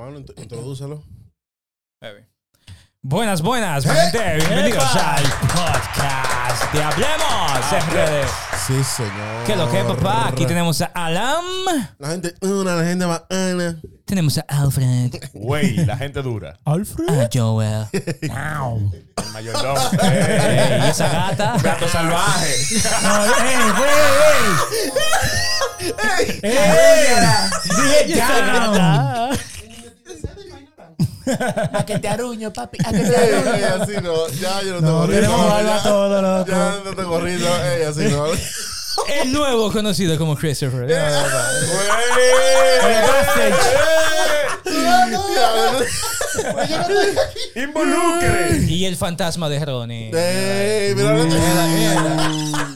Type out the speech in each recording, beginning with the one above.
hermano, int- introdúcelo. Heavy. Buenas, buenas, mi gente. Bienvenidos ¡Epa! al podcast de Hablemos RD. Sí, señor. ¿Qué es lo que, papá? Aquí tenemos a Alam. La gente, una, la gente bacana. Tenemos a Alfred. Güey, la gente dura. Alfred. A Joel. El mayordomo. Ey, ¿Y esa gata? Gato salvaje. No, ey, güey, ey. Ey, dije ya. A que te arruño, papi. A que te Ey, arruño. ey, así no. Ya, yo no No, tengo risa. Ya, barba todo, loco. Ya no tengo risa. Ey, así no. El nuevo conocido como Christopher. Güey. Involucre. Y el fantasma de Ronnie. Ey, mira. Mierda, mierda.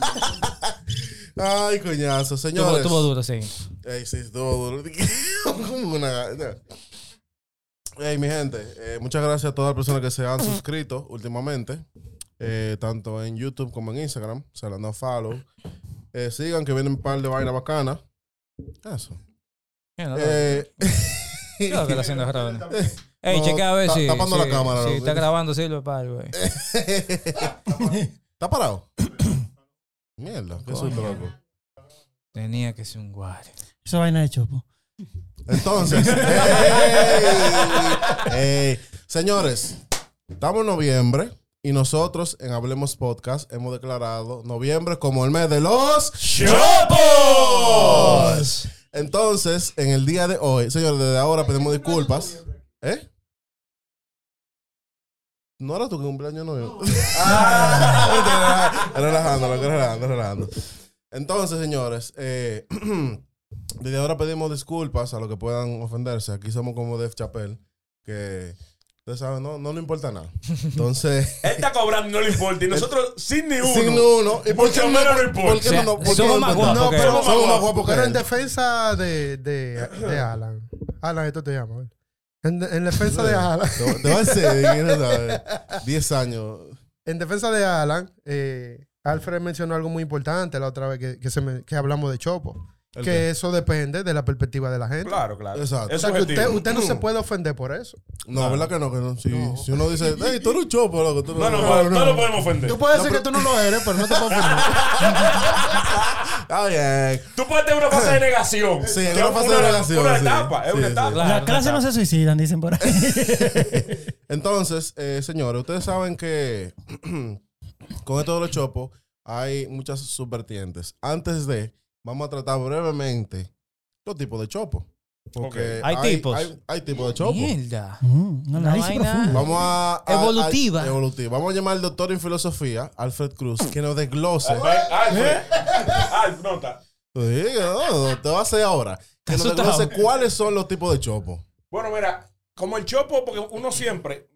Ay, coñazo, señores. tuvo duro, sí. Ey, sí, estuvo duro. Como una. Ey, mi gente, eh, muchas gracias a todas las personas que se han suscrito últimamente, eh, tanto en YouTube como en Instagram. Se le han dado follow. Eh, sigan que vienen un par de vainas bacanas. Eso. Mierda, Eh, ¿Qué es lo que está haciendo? Ey, No, checa a ver ta- si. tapando si- la cámara, Si ¿no? está grabando, sirve para algo, güey. ¿Está parado? Mierda, qué susto, loco. Tenía que ser un guare. Esa vaina de chopo. Entonces, ey, ey, señores, estamos en noviembre y nosotros en Hablemos Podcast hemos declarado noviembre como el mes de los ¡Chopos! Entonces, en el día de hoy, señores, desde ahora pedimos disculpas. ¿Eh? No era tu cumpleaños, no. Ah, relajando, relajando, relajando. Entonces, señores, eh, desde ahora pedimos disculpas a los que puedan ofenderse. Aquí somos como Def Chappelle, que ustedes saben, no, no le importa nada. Entonces, Él está cobrando no le importa. Y nosotros sin ni uno. sin uno. ¿Y por qué Mucho menos no importa. ¿Por qué O sea, no? por qué somos no más guapos que- pero somos más guapos Pero en defensa de, de, de Alan. Alan, esto te llama. En, en defensa de Alan. Te voy a decir, ¿quién sabe? 10 años. En defensa de Alan, eh, Alfred mencionó algo muy importante la otra vez que, que, se me- que hablamos de Chopo. ¿El Que qué? eso depende de la perspectiva de la gente. Claro, claro. Exacto. O Es sea, que usted, usted no se puede ofender por eso. No, ¿verdad que no? Que no. Si, si uno dice, hey, tú eres un chopo, loco. Tú No, no, no, no lo podemos ofender. Tú puedes decir que tú no lo eres, pero no te puedes ofender. Está bien. Tú puedes tener una fase de negación. Sí, Que una es fase de negación, Una sí. etapa, es Sí, una sí. etapa. Claro, Las clases no se suicidan, dicen por ahí. Entonces, eh, señores, ustedes saben que con esto de los chopos hay muchas subvertientes. Antes de, vamos a tratar brevemente los tipos de chopos. Porque Ok. Hay tipos. Hay, hay tipos de chopos. Mierda. Mm, un Una análisis profundo. Vamos a, a- Evolutiva. a- evolutiva. Vamos a llamar al doctor en filosofía, Alfred Cruz, que nos desglose. Alfred. Alfred, nota. Sí, no, te va a hacer ahora. Que nos desglose cuáles son los tipos de chopos. Bueno, mira, como el chopo, porque uno siempre,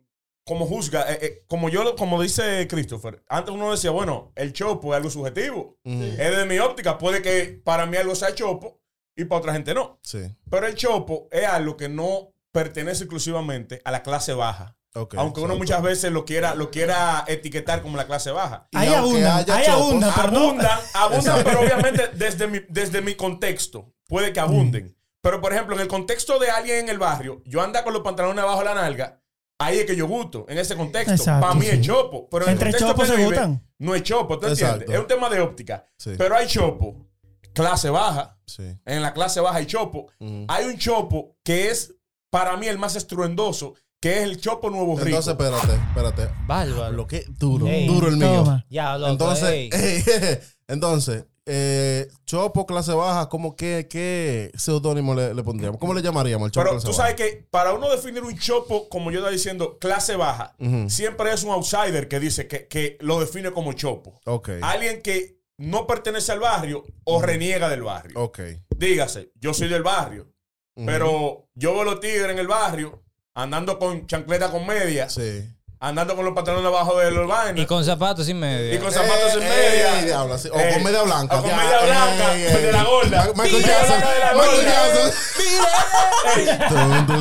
como juzga, eh, eh, como yo, como dice Christopher, antes uno decía, bueno, el chopo es algo subjetivo. Es de mi óptica, puede que para mí algo sea chopo y para otra gente no. Sí, Pero el chopo es algo que no pertenece exclusivamente a la clase baja. Aunque uno muchas veces lo quiera, lo quiera etiquetar como la clase baja. Ahí abundan, chopos, abundan, abundan, abundan, pero obviamente desde mi, desde mi contexto puede que abunden. Pero por ejemplo, en el contexto de alguien en el barrio, yo anda con los pantalones abajo de la nalga, ahí es que yo gusto, en ese contexto. Exacto, Para mí sí. es chopo. Pero en Entre el contexto chopos que se vive, gustan. no es chopo, ¿tú Exacto. entiendes? Es un tema de óptica. Sí. Pero hay chopo, clase baja, Sí. en la clase baja hay chopo. Hay un chopo que es para mí el más estruendoso, que es el chopo nuevo rico. Entonces, espérate, espérate. Bárbaro. Lo que duro, Ey, duro el mío. Toma. Ya, loco. Entonces, ey. entonces, eh, Chopo clase baja, ¿cómo qué, qué seudónimo le, le pondríamos? ¿Cómo le llamaríamos al Chopo Pero clase tú baja? sabes que para uno definir un chopo, como yo estaba diciendo, clase baja, siempre es un outsider que dice que, que lo define como chopo. Ok, Alguien que no pertenece al barrio o reniega del barrio. ok. Dígase, yo soy del barrio, pero yo veo los tigres en el barrio andando con chancleta con medias, Sí. Andando con los pantalones abajo de los vainas Y con zapatos sin media. y con zapatos en Eh, media. eh, diablo, sí. O Eh, con media blanca. O con media eh, blanca, eh, de la gorda. Michael Media Jackson. Michael gorda. Jackson.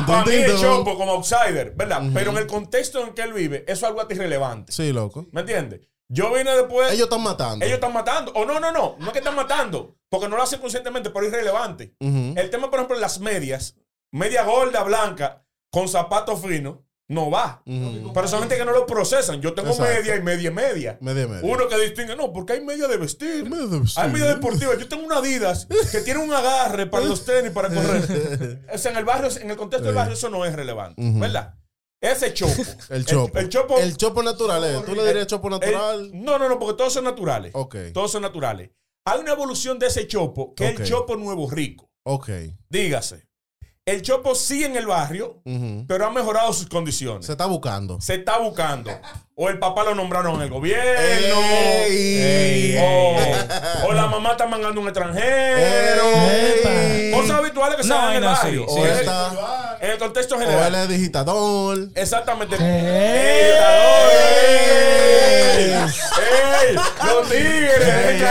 Para mí es chopo como outsider, ¿verdad? Pero en el contexto en que él vive, eso es algo hasta irrelevante. Sí, loco. ¿Me entiendes? Yo vine después. Ellos están matando. ellos están matando. O no, no, no. No es que están matando. Porque no lo hacen conscientemente, pero es irrelevante. Ujú. El tema, por ejemplo, las medias. Media gorda, blanca. con zapatos finos no va. Ujú. Pero son gente que no lo procesan. Yo tengo Exacto. media y media y media. Media y media. Uno que distingue, no, porque hay media de vestir. Media de vestir. Hay media deportiva. Yo tengo una Adidas que tiene un agarre para los tenis para correr. O sea, en el barrio, en el contexto del barrio, eso no es relevante. ¿Verdad? Ese chopo. El chopo. El, chopo. El chopo natural, ¿eh? ¿Tú le dirías chopo el- natural? no, no, no, porque todos son naturales. Ok. Todos son naturales. Hay una evolución de ese chopo que es el chopo nuevo rico. Ok. Dígase. El chopo sigue en el barrio, pero ha mejorado sus condiciones. Se está buscando. se está buscando. O el papá lo nombraron en el gobierno. Ey. O, o la mamá está mangando un extranjero. Ey. Cosas habituales que se dan en el no, barrio. sí, O En el- está- En el contexto O él general. es digitador. Exactamente. Ey. ¡Ey! ¡Ey! ¡Los tigres! Hay ey,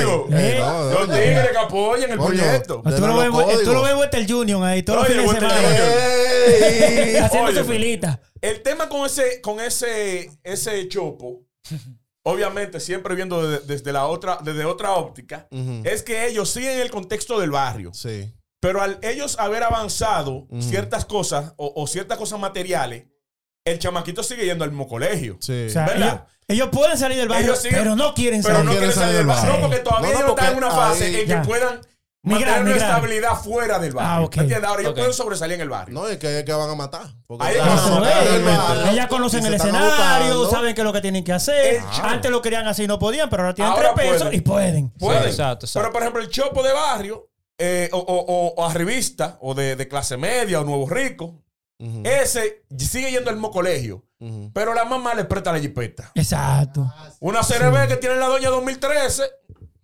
algo! ey. Eh. No, Los tigres que apoyan el Coño. proyecto. Tú lo ves, tú lo ves en Western Union ahí todos los fines de semana. Haciendo su filita. El tema con ese, con ese, ese chopo, obviamente siempre viendo de- desde la otra, desde otra óptica, Ujú. es que ellos siguen el contexto del barrio. Sí. Pero al ellos haber avanzado ciertas cosas o, o ciertas cosas materiales, el chamaquito sigue yendo al mismo colegio. Sí. O sea, ellos, ¿Verdad? ellos pueden salir del barrio, Ellos siguen- pero no quieren Pero salir. no quieren salir del barrio. No, porque todavía No, no, ellos están en porque una fase ahí- en Ya. que puedan mantener una estabilidad fuera del barrio. Ah, ok. ¿Me entiendes? Ahora ellos pueden sobresalir en el barrio. no, es que, es que van a matar. Porque Ahí no, Ellas conocen el escenario, buscando. saben qué es lo que tienen que hacer. Antes lo querían hacer y no podían, pero ahora tienen Ahora tres pesos pueden. y pueden. Pueden. Sí, exacto, exacto. Pero, por ejemplo, el chopo de barrio, eh, o, o, o- o arribista, o de, de clase media, o nuevo rico, ese sigue yendo al mismo colegio. Pero la mamá le presta la jipeta. Exacto. Una CRB que tiene la doña 2013.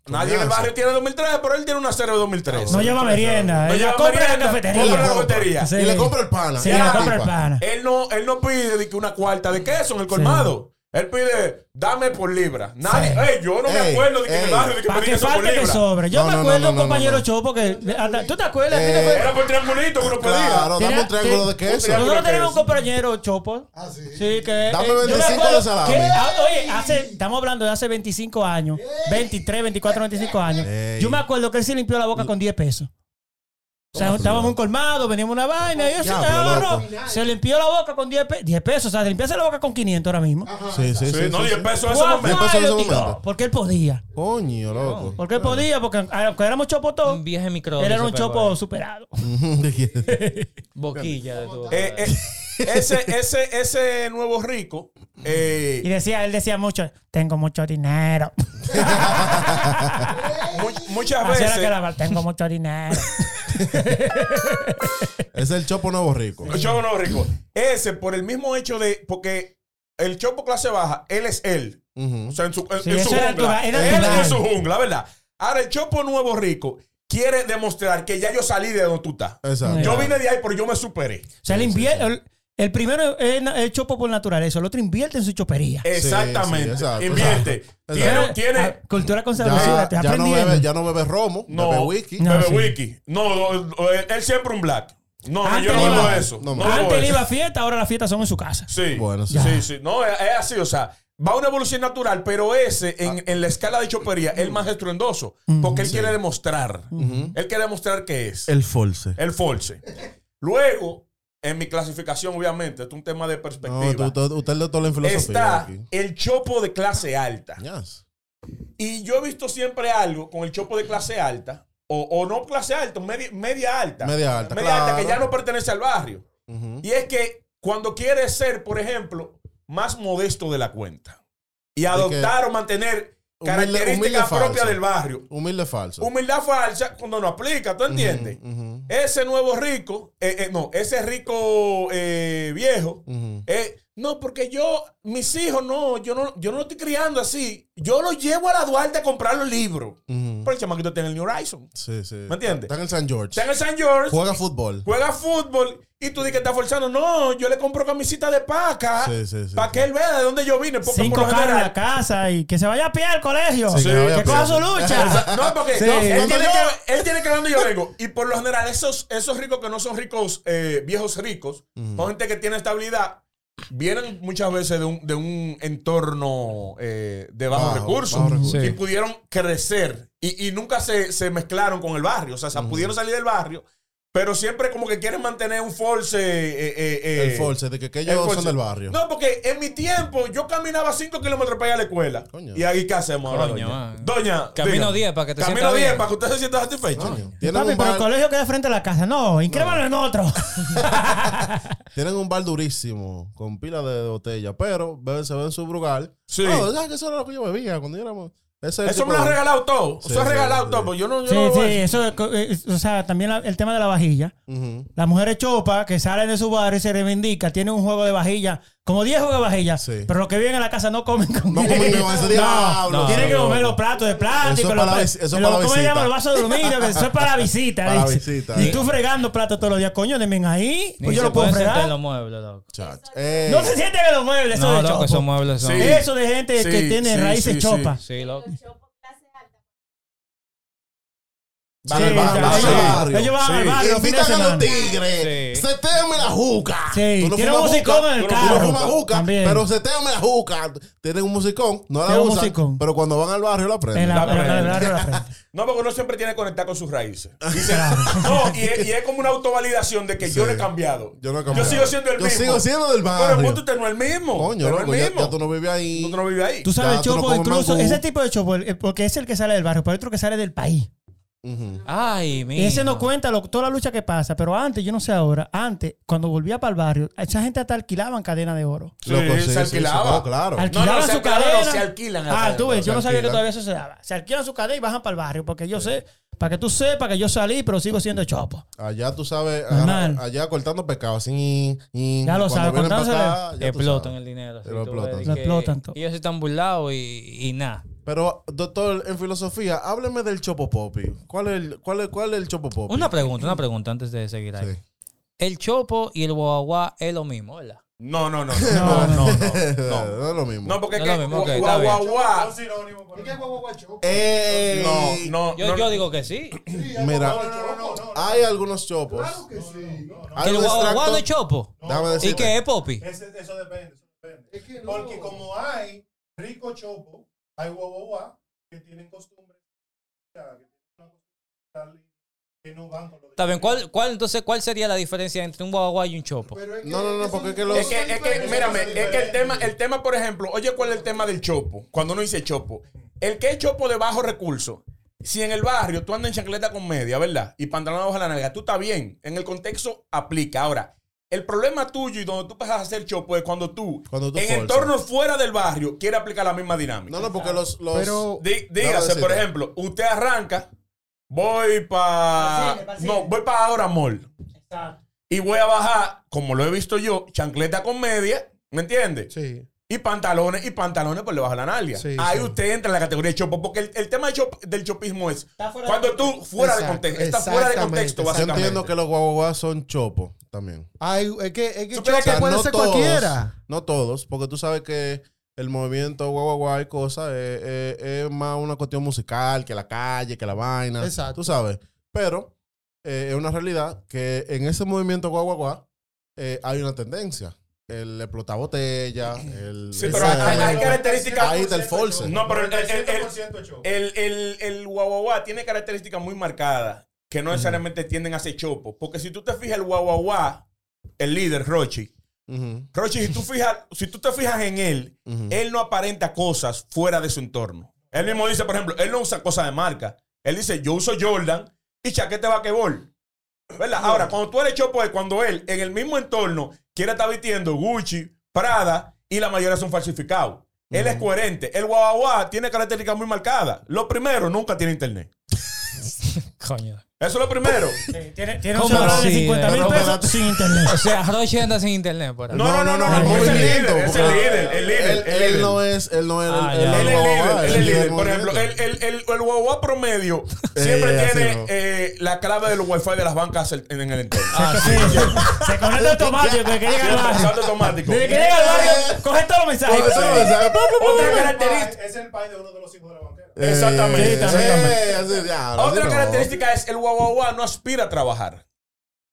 Nadie en el barrio tiene 2013, pero él tiene una CRB 2013. No lleva merienda. No lleva compra en la merienda, cafetería. compra en la cafetería. Sí. Y le compra el pana. Sí, Y le la compra el tipa. pana. Él no, él no pide de que una cuarta de queso en el colmado. Él pide, dame por libra. Nadie, Sí. ey, yo no me Ey, acuerdo de que ey. barrio de que me que por falte que libra. sobre. Yo No, me acuerdo, no, no, compañero no, no. Chopo, que. anda- ¿Tú te acuerdas? ¿A ti te Eh, Era por triangulito que uno pedía. Claro, dame un triángulo de queso. Nosotros teníamos un compañero Chopo. Ah, sí. Sí, que. Dame yo me 25 acuerdo de salami. que, ah, oye, hace, estamos hablando de hace 25 años. 23, 24, 25 años. Ey. Yo me acuerdo que él se limpió la boca con 10 pesos. O sea, estábamos un colmado, veníamos una vaina y eso. Ya, pero no, loco. Se limpió la boca con 10, pe- 10 pesos. O sea, limpiarse la boca con 500 ahora mismo. Sí, sí, sí. Sí, no, sí, 10 sí. pesos en ese momento. pesos en ese. Porque él podía. Coño, loco. Porque él podía, porque aunque éramos chopo todos, Un viejo microondas. él era un se chopo ahí. superado. Boquilla de todo. Eh, eh, ese, ese, ese nuevo rico. eh, Y decía, él decía mucho, tengo mucho dinero. mu- muchas veces. que la tengo mucho dinero. es el chopo nuevo rico. El chopo no rico. Ese, por el mismo hecho de. Porque el chopo clase baja, él es él. Ujú. O sea, en su, en, Sí, en su jungla. él en su jungla, ¿verdad? Ahora, el chopo nuevo rico quiere demostrar que ya yo salí de donde tú estás. Exacto. Yo vine de ahí, pero yo me superé. O sea, él invierte. El, primero es chopo por naturaleza, el otro invierte en su chopería. Exactamente. sí, exacto, Invierte. exacto. Tiene, Exacto. tiene, Ah, Cultura con sabiduría, Ya, ya no bebe, ya no bebe romo, No, bebe whisky. No. bebe sí. wiki. No, no, él, él siempre un black. No, no, Antes yo no iba- eso. no, No, no. bebo Antes él eso. iba a fiesta, ahora las fiestas son en su casa. Sí. Bueno, sí. sí, sí. No, es, es así, o sea, va una evolución natural, pero ese, en, en la escala de chopería, es el más estruendoso. Porque él quiere demostrar. Él quiere demostrar que es. El false. El false. Luego, en mi clasificación, obviamente, esto es un tema de No, perspectiva. tú- tú- usted doctor en filosofía. está aquí. el chopo de clase alta. Yes. Y yo he visto siempre algo con el chopo de clase alta, o, o no clase alta, media, media alta. Media alta, Media alta, que ya no pertenece al barrio. Y es que cuando quiere ser, por ejemplo, más modesto de la cuenta y adoptar o mantener Características humilde propias falso. del barrio, Humilde falso. humildad falsa cuando no aplica, ¿tú entiendes? Ese nuevo rico, eh, eh, no, ese rico eh, viejo, no, porque yo, mis hijos, no, yo no, yo no lo estoy criando así. Yo los llevo a la Duarte a comprar los libros. Pero el chamaquito tiene el New Horizon. Sí, sí. ¿Me entiendes? Está en el San George. Está en el San George, Juega fútbol. juega fútbol y tú dices que está forzando. No, yo le compro camisita de paca Sí, sí, sí, para sí. que él vea de dónde yo vine. Porque Cinco por lo carros en la casa y que se vaya a pie al colegio. Sí, que que coja su lucha. No, porque Sí. no, él, tiene yo- que, él tiene que ver dónde yo vengo. Y por lo general, esos, esos ricos que no son ricos, eh, viejos ricos, son gente que tiene estabilidad, vienen muchas veces de un, de un entorno eh, de bajos Bajo, recursos. bajo recursos. Y pudieron crecer. Y, y nunca se, se mezclaron con el barrio. O sea, se pudieron salir del barrio, pero siempre como que quieren mantener un false. eh, eh, eh, El force, de que, que el ellos false. son del barrio. No, porque en mi tiempo yo caminaba 5 kilómetros para ir a la escuela. Coño. ¿Y ahí qué hacemos ahora, Coño, doña? Doña. Camino diga. 10 para que te Camino sientas 10 bien. para que usted se sienta satisfecho. Coño, Papi, un, pero el bar, colegio queda frente a la casa. No, inscríbanlo en otro. tienen un bar durísimo, con pila de, botella, pero beben, se ven su brugal. Sí. No, ¿sabes que eso era lo que yo bebía cuando éramos. Es Eso me lo de- regalado todo. Sí, eso es sí, regalado sí. todo. Pues yo no. Yo Sí, no sí, eso. eso, eh, o sea, también la- el tema de la vajilla. Ujú. Las mujeres chopas que salen de su barrio y se reivindican, tienen un juego de vajilla, como 10 juegos de vajilla, Sí. pero los que viven en la casa no comen con No comen con ese diablo. No, tienen que no, comer no. los platos de Eso plástico, es los, para vis- eso es los- para la ¿cómo se llama? visita. Los vasos de aluminio, eso es para visita. Para dice. visita, Y eh. tú fregando platos todos los días, coño, denme ahí, pues yo lo puedo fregar. los muebles, loco. Chacho. Eh, No se sienten en los muebles, eso No, de loco, esos muebles son. Eso de gente que tiene sí, raíces chopas. Sí, loco. Sí, Van al barrio, ellos- van al barrio. ellos van al Sí. barrio los fines de Invitan a los tigres. Sí. Setéame la juca. Sí, Tú no tiene un musicón en el no- tú carro. no fumas juca, También. pero setéame la juca. Tienen un musicón, no la usan, musicón. pero cuando van al barrio la prenden. La, La la- barrio la. No, porque uno siempre tiene que conectar con sus raíces. Dice, no, y es, y es como una autovalidación de que yo no he cambiado. Yo no he cambiado. Yo sigo siendo el Yo mismo. sigo siendo del Pero barrio. el punto usted no es el mismo. Coño, Pero loco, el mismo. ya tú no vives ahí. Tú no vives ahí. Tú sabes, Ya, el no chopo, incluso ese tipo de chopo, porque es el que sale del barrio, pero hay otro que sale del país. Ay, mi. Y ese no cuenta lo- toda la lucha que pasa, pero antes, yo no sé ahora, antes, cuando volvía para el barrio, esa gente hata alquilaban cadena de oro. Sí, Loco, se alquilaba. no, claro. Alquilaban no, su cadena. no, se alquilan la Ah, tú ves, yo no sabía que todavía eso se daba. Se alquilan su cadena y bajan para el barrio, porque yo sé, para que tú sepas que yo salí, pero sigo siendo chopo. Allá tú sabes, allá cortando pescado, así. y- Ya lo sabes, cortándosele. acá, ya Explotan sabes. el dinero. Lo explotan. Lo explotan todo. Ellos están burlados y, y nada. Pero, doctor, en filosofía, hábleme del chopo popi. ¿Cuál es el, cuál es, cuál es el chopo popi? Una pregunta, una pregunta antes de seguir ahí. Sí. El chopo y el guaguaguá es lo mismo, ¿verdad? No, no, no. No, No, no, no. no, No, es lo mismo. no porque No es es que lo mismo, ok, gua- está bien. guau, guau, Ey, No, no, Yo, no. yo digo que sí. Mira, hay algunos chopos. Que Hay el guaguaguá no es chopo. Déjame ¿Y decirte. qué es popi? Ese- eso depende, eso depende. Porque como hay rico chopo, hay guaguaguá que tienen costumbre que tienen una costumbre que no van con lo de Está bien, ¿cuál, cuál, entonces, ¿cuál sería la diferencia entre un guaguaguá y un chopo? No, no, no, porque es que los. Es que, es que, mírame, es que el tema, el tema, por ejemplo, oye, ¿cuál es el tema del chopo? Cuando uno dice chopo. El que es chopo de bajo recurso. Si en el barrio tú andas en chancleta con media, ¿verdad? Y pantalón abajo de la nalga, tú estás bien. En el contexto aplica. Ahora, el problema tuyo y donde tú pasas a hacer chopo es cuando tú, Cuando tú en forzas. entornos fuera del barrio, quieres aplicar la misma dinámica. No, no, porque los. los Pero- Dí- dígase, por ejemplo, usted arranca, voy para. No, voy para ahora mall. Y voy a bajar, como lo he visto yo, chancleta con media, ¿me entiendes? Sí. Y pantalones, y pantalones por debajo de la nalga. Sí, Ahí sí. usted entra en la categoría de chopo, porque el, el tema de chop- del chopismo es cuando tú fuera de contexto, está fuera de contexto, Yo entiendo que los guaguaguas son chopos también. Hay, es que, es que chopo que puede no ser todos, cualquiera. No todos, porque tú sabes que el movimiento guaguaguá y cosas es, es- es más una cuestión musical que la calle, que la vaina. Exacto. Tú sabes. Pero eh, es una realidad que en ese movimiento guaguaguá eh, hay una tendencia. El explotar botella, el. Sí, pero hay, hay- hay características. Ahí está el force. No, pero el, el, el, el, 100% chopo. el, el, el guaguaguá tiene características muy marcadas que no necesariamente tienden a ser chopo. Porque si tú te fijas, el guaguaguá, el líder, Rochi, Ujú, Rochi, si tú, fijas, si tú te fijas en él, él no aparenta cosas fuera de su entorno. Él mismo dice, por ejemplo, él no usa cosas de marca. Él dice, yo uso Jordan y chaqueta de vaquebol. ¿Verdad? Ahora, cuando tú eres chopo es cuando él, en el mismo entorno, quiere estar vistiendo Gucci, Prada y la mayoría son falsificados. Él es coherente. El guaguaguá tiene características muy marcadas. Lo primero, nunca tiene internet. Coño. Eso es lo primero. Tiene, tiene un ¿Cómo celular de así, 50 mil pesos sin internet. O sea, Roche anda sin internet por ahí. No, no, no, no, es el líder, es el líder, el líder, Él, el él líder. no es, él no es el- Ah, el, ya. el Él es líder, él es el líder. del Por ejemplo, el, el, el, el guaguá promedio siempre Eh, así tiene eh, la clave de los wifi de las bancas en en el entorno. Ah, sí. Se conecta automático desde que llega al barrio. Automático. Desde que llega al barrio, coge todos los mensajes. Otra característica. Es el país de uno de los hijos de la banquera. Exactamente. Eh, así, ya, así Otra no. característica es el guaguaguá no aspira a trabajar.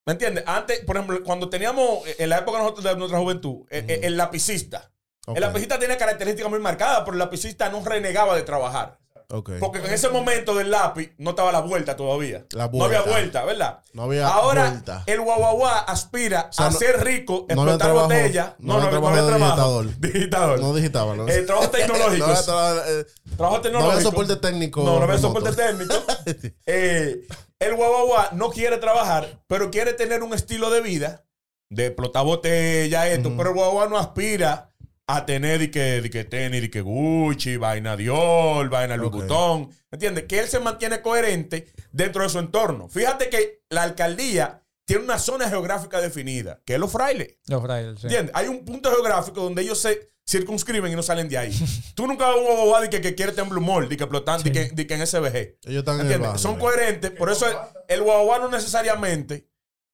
¿Me entiendes? Antes, por ejemplo, cuando teníamos, eh, en la época nosotros de nuestra juventud, eh, eh, el lapicista. El lapicista tiene características muy marcadas, pero el lapicista no renegaba de trabajar. Porque en ese momento del lápiz no estaba la vuelta todavía. La No había vuelta. ¿verdad? No había Ahora, vuelta. el guaguaguá aspira sea, a no- ser rico, no explotar trabajo- botella. no había trabajo digitador. Digitador. No digitaba, ¿no? Eh, trabajos tecnológicos. No había traba- eh, Trabajo no tecnológico. había soporte técnico. No, no había soporte técnico. Eh, el guaguaguá no quiere trabajar, pero quiere tener un estilo de vida de explotar botella, esto. Pero el guaguaguá no aspira a tener di que, di que tenis, di que Gucci, vaina Dior, vaina Louis Ok. Vuitton. ¿Entiendes? Que él se mantiene coherente dentro de su entorno. Fíjate que la alcaldía tiene una zona geográfica definida, que es los frailes. Los frailes, sí. ¿Entiendes? Hay un punto geográfico donde ellos se circunscriben y no salen de ahí. Tú nunca vas a un guaguaguá de que, que quiere en Blue Mall, de que explotan, de que, de que en SBG. Ellos están en el ¿Entiendes? barrio. Son coherentes. Por eso el, el guaguaguá no necesariamente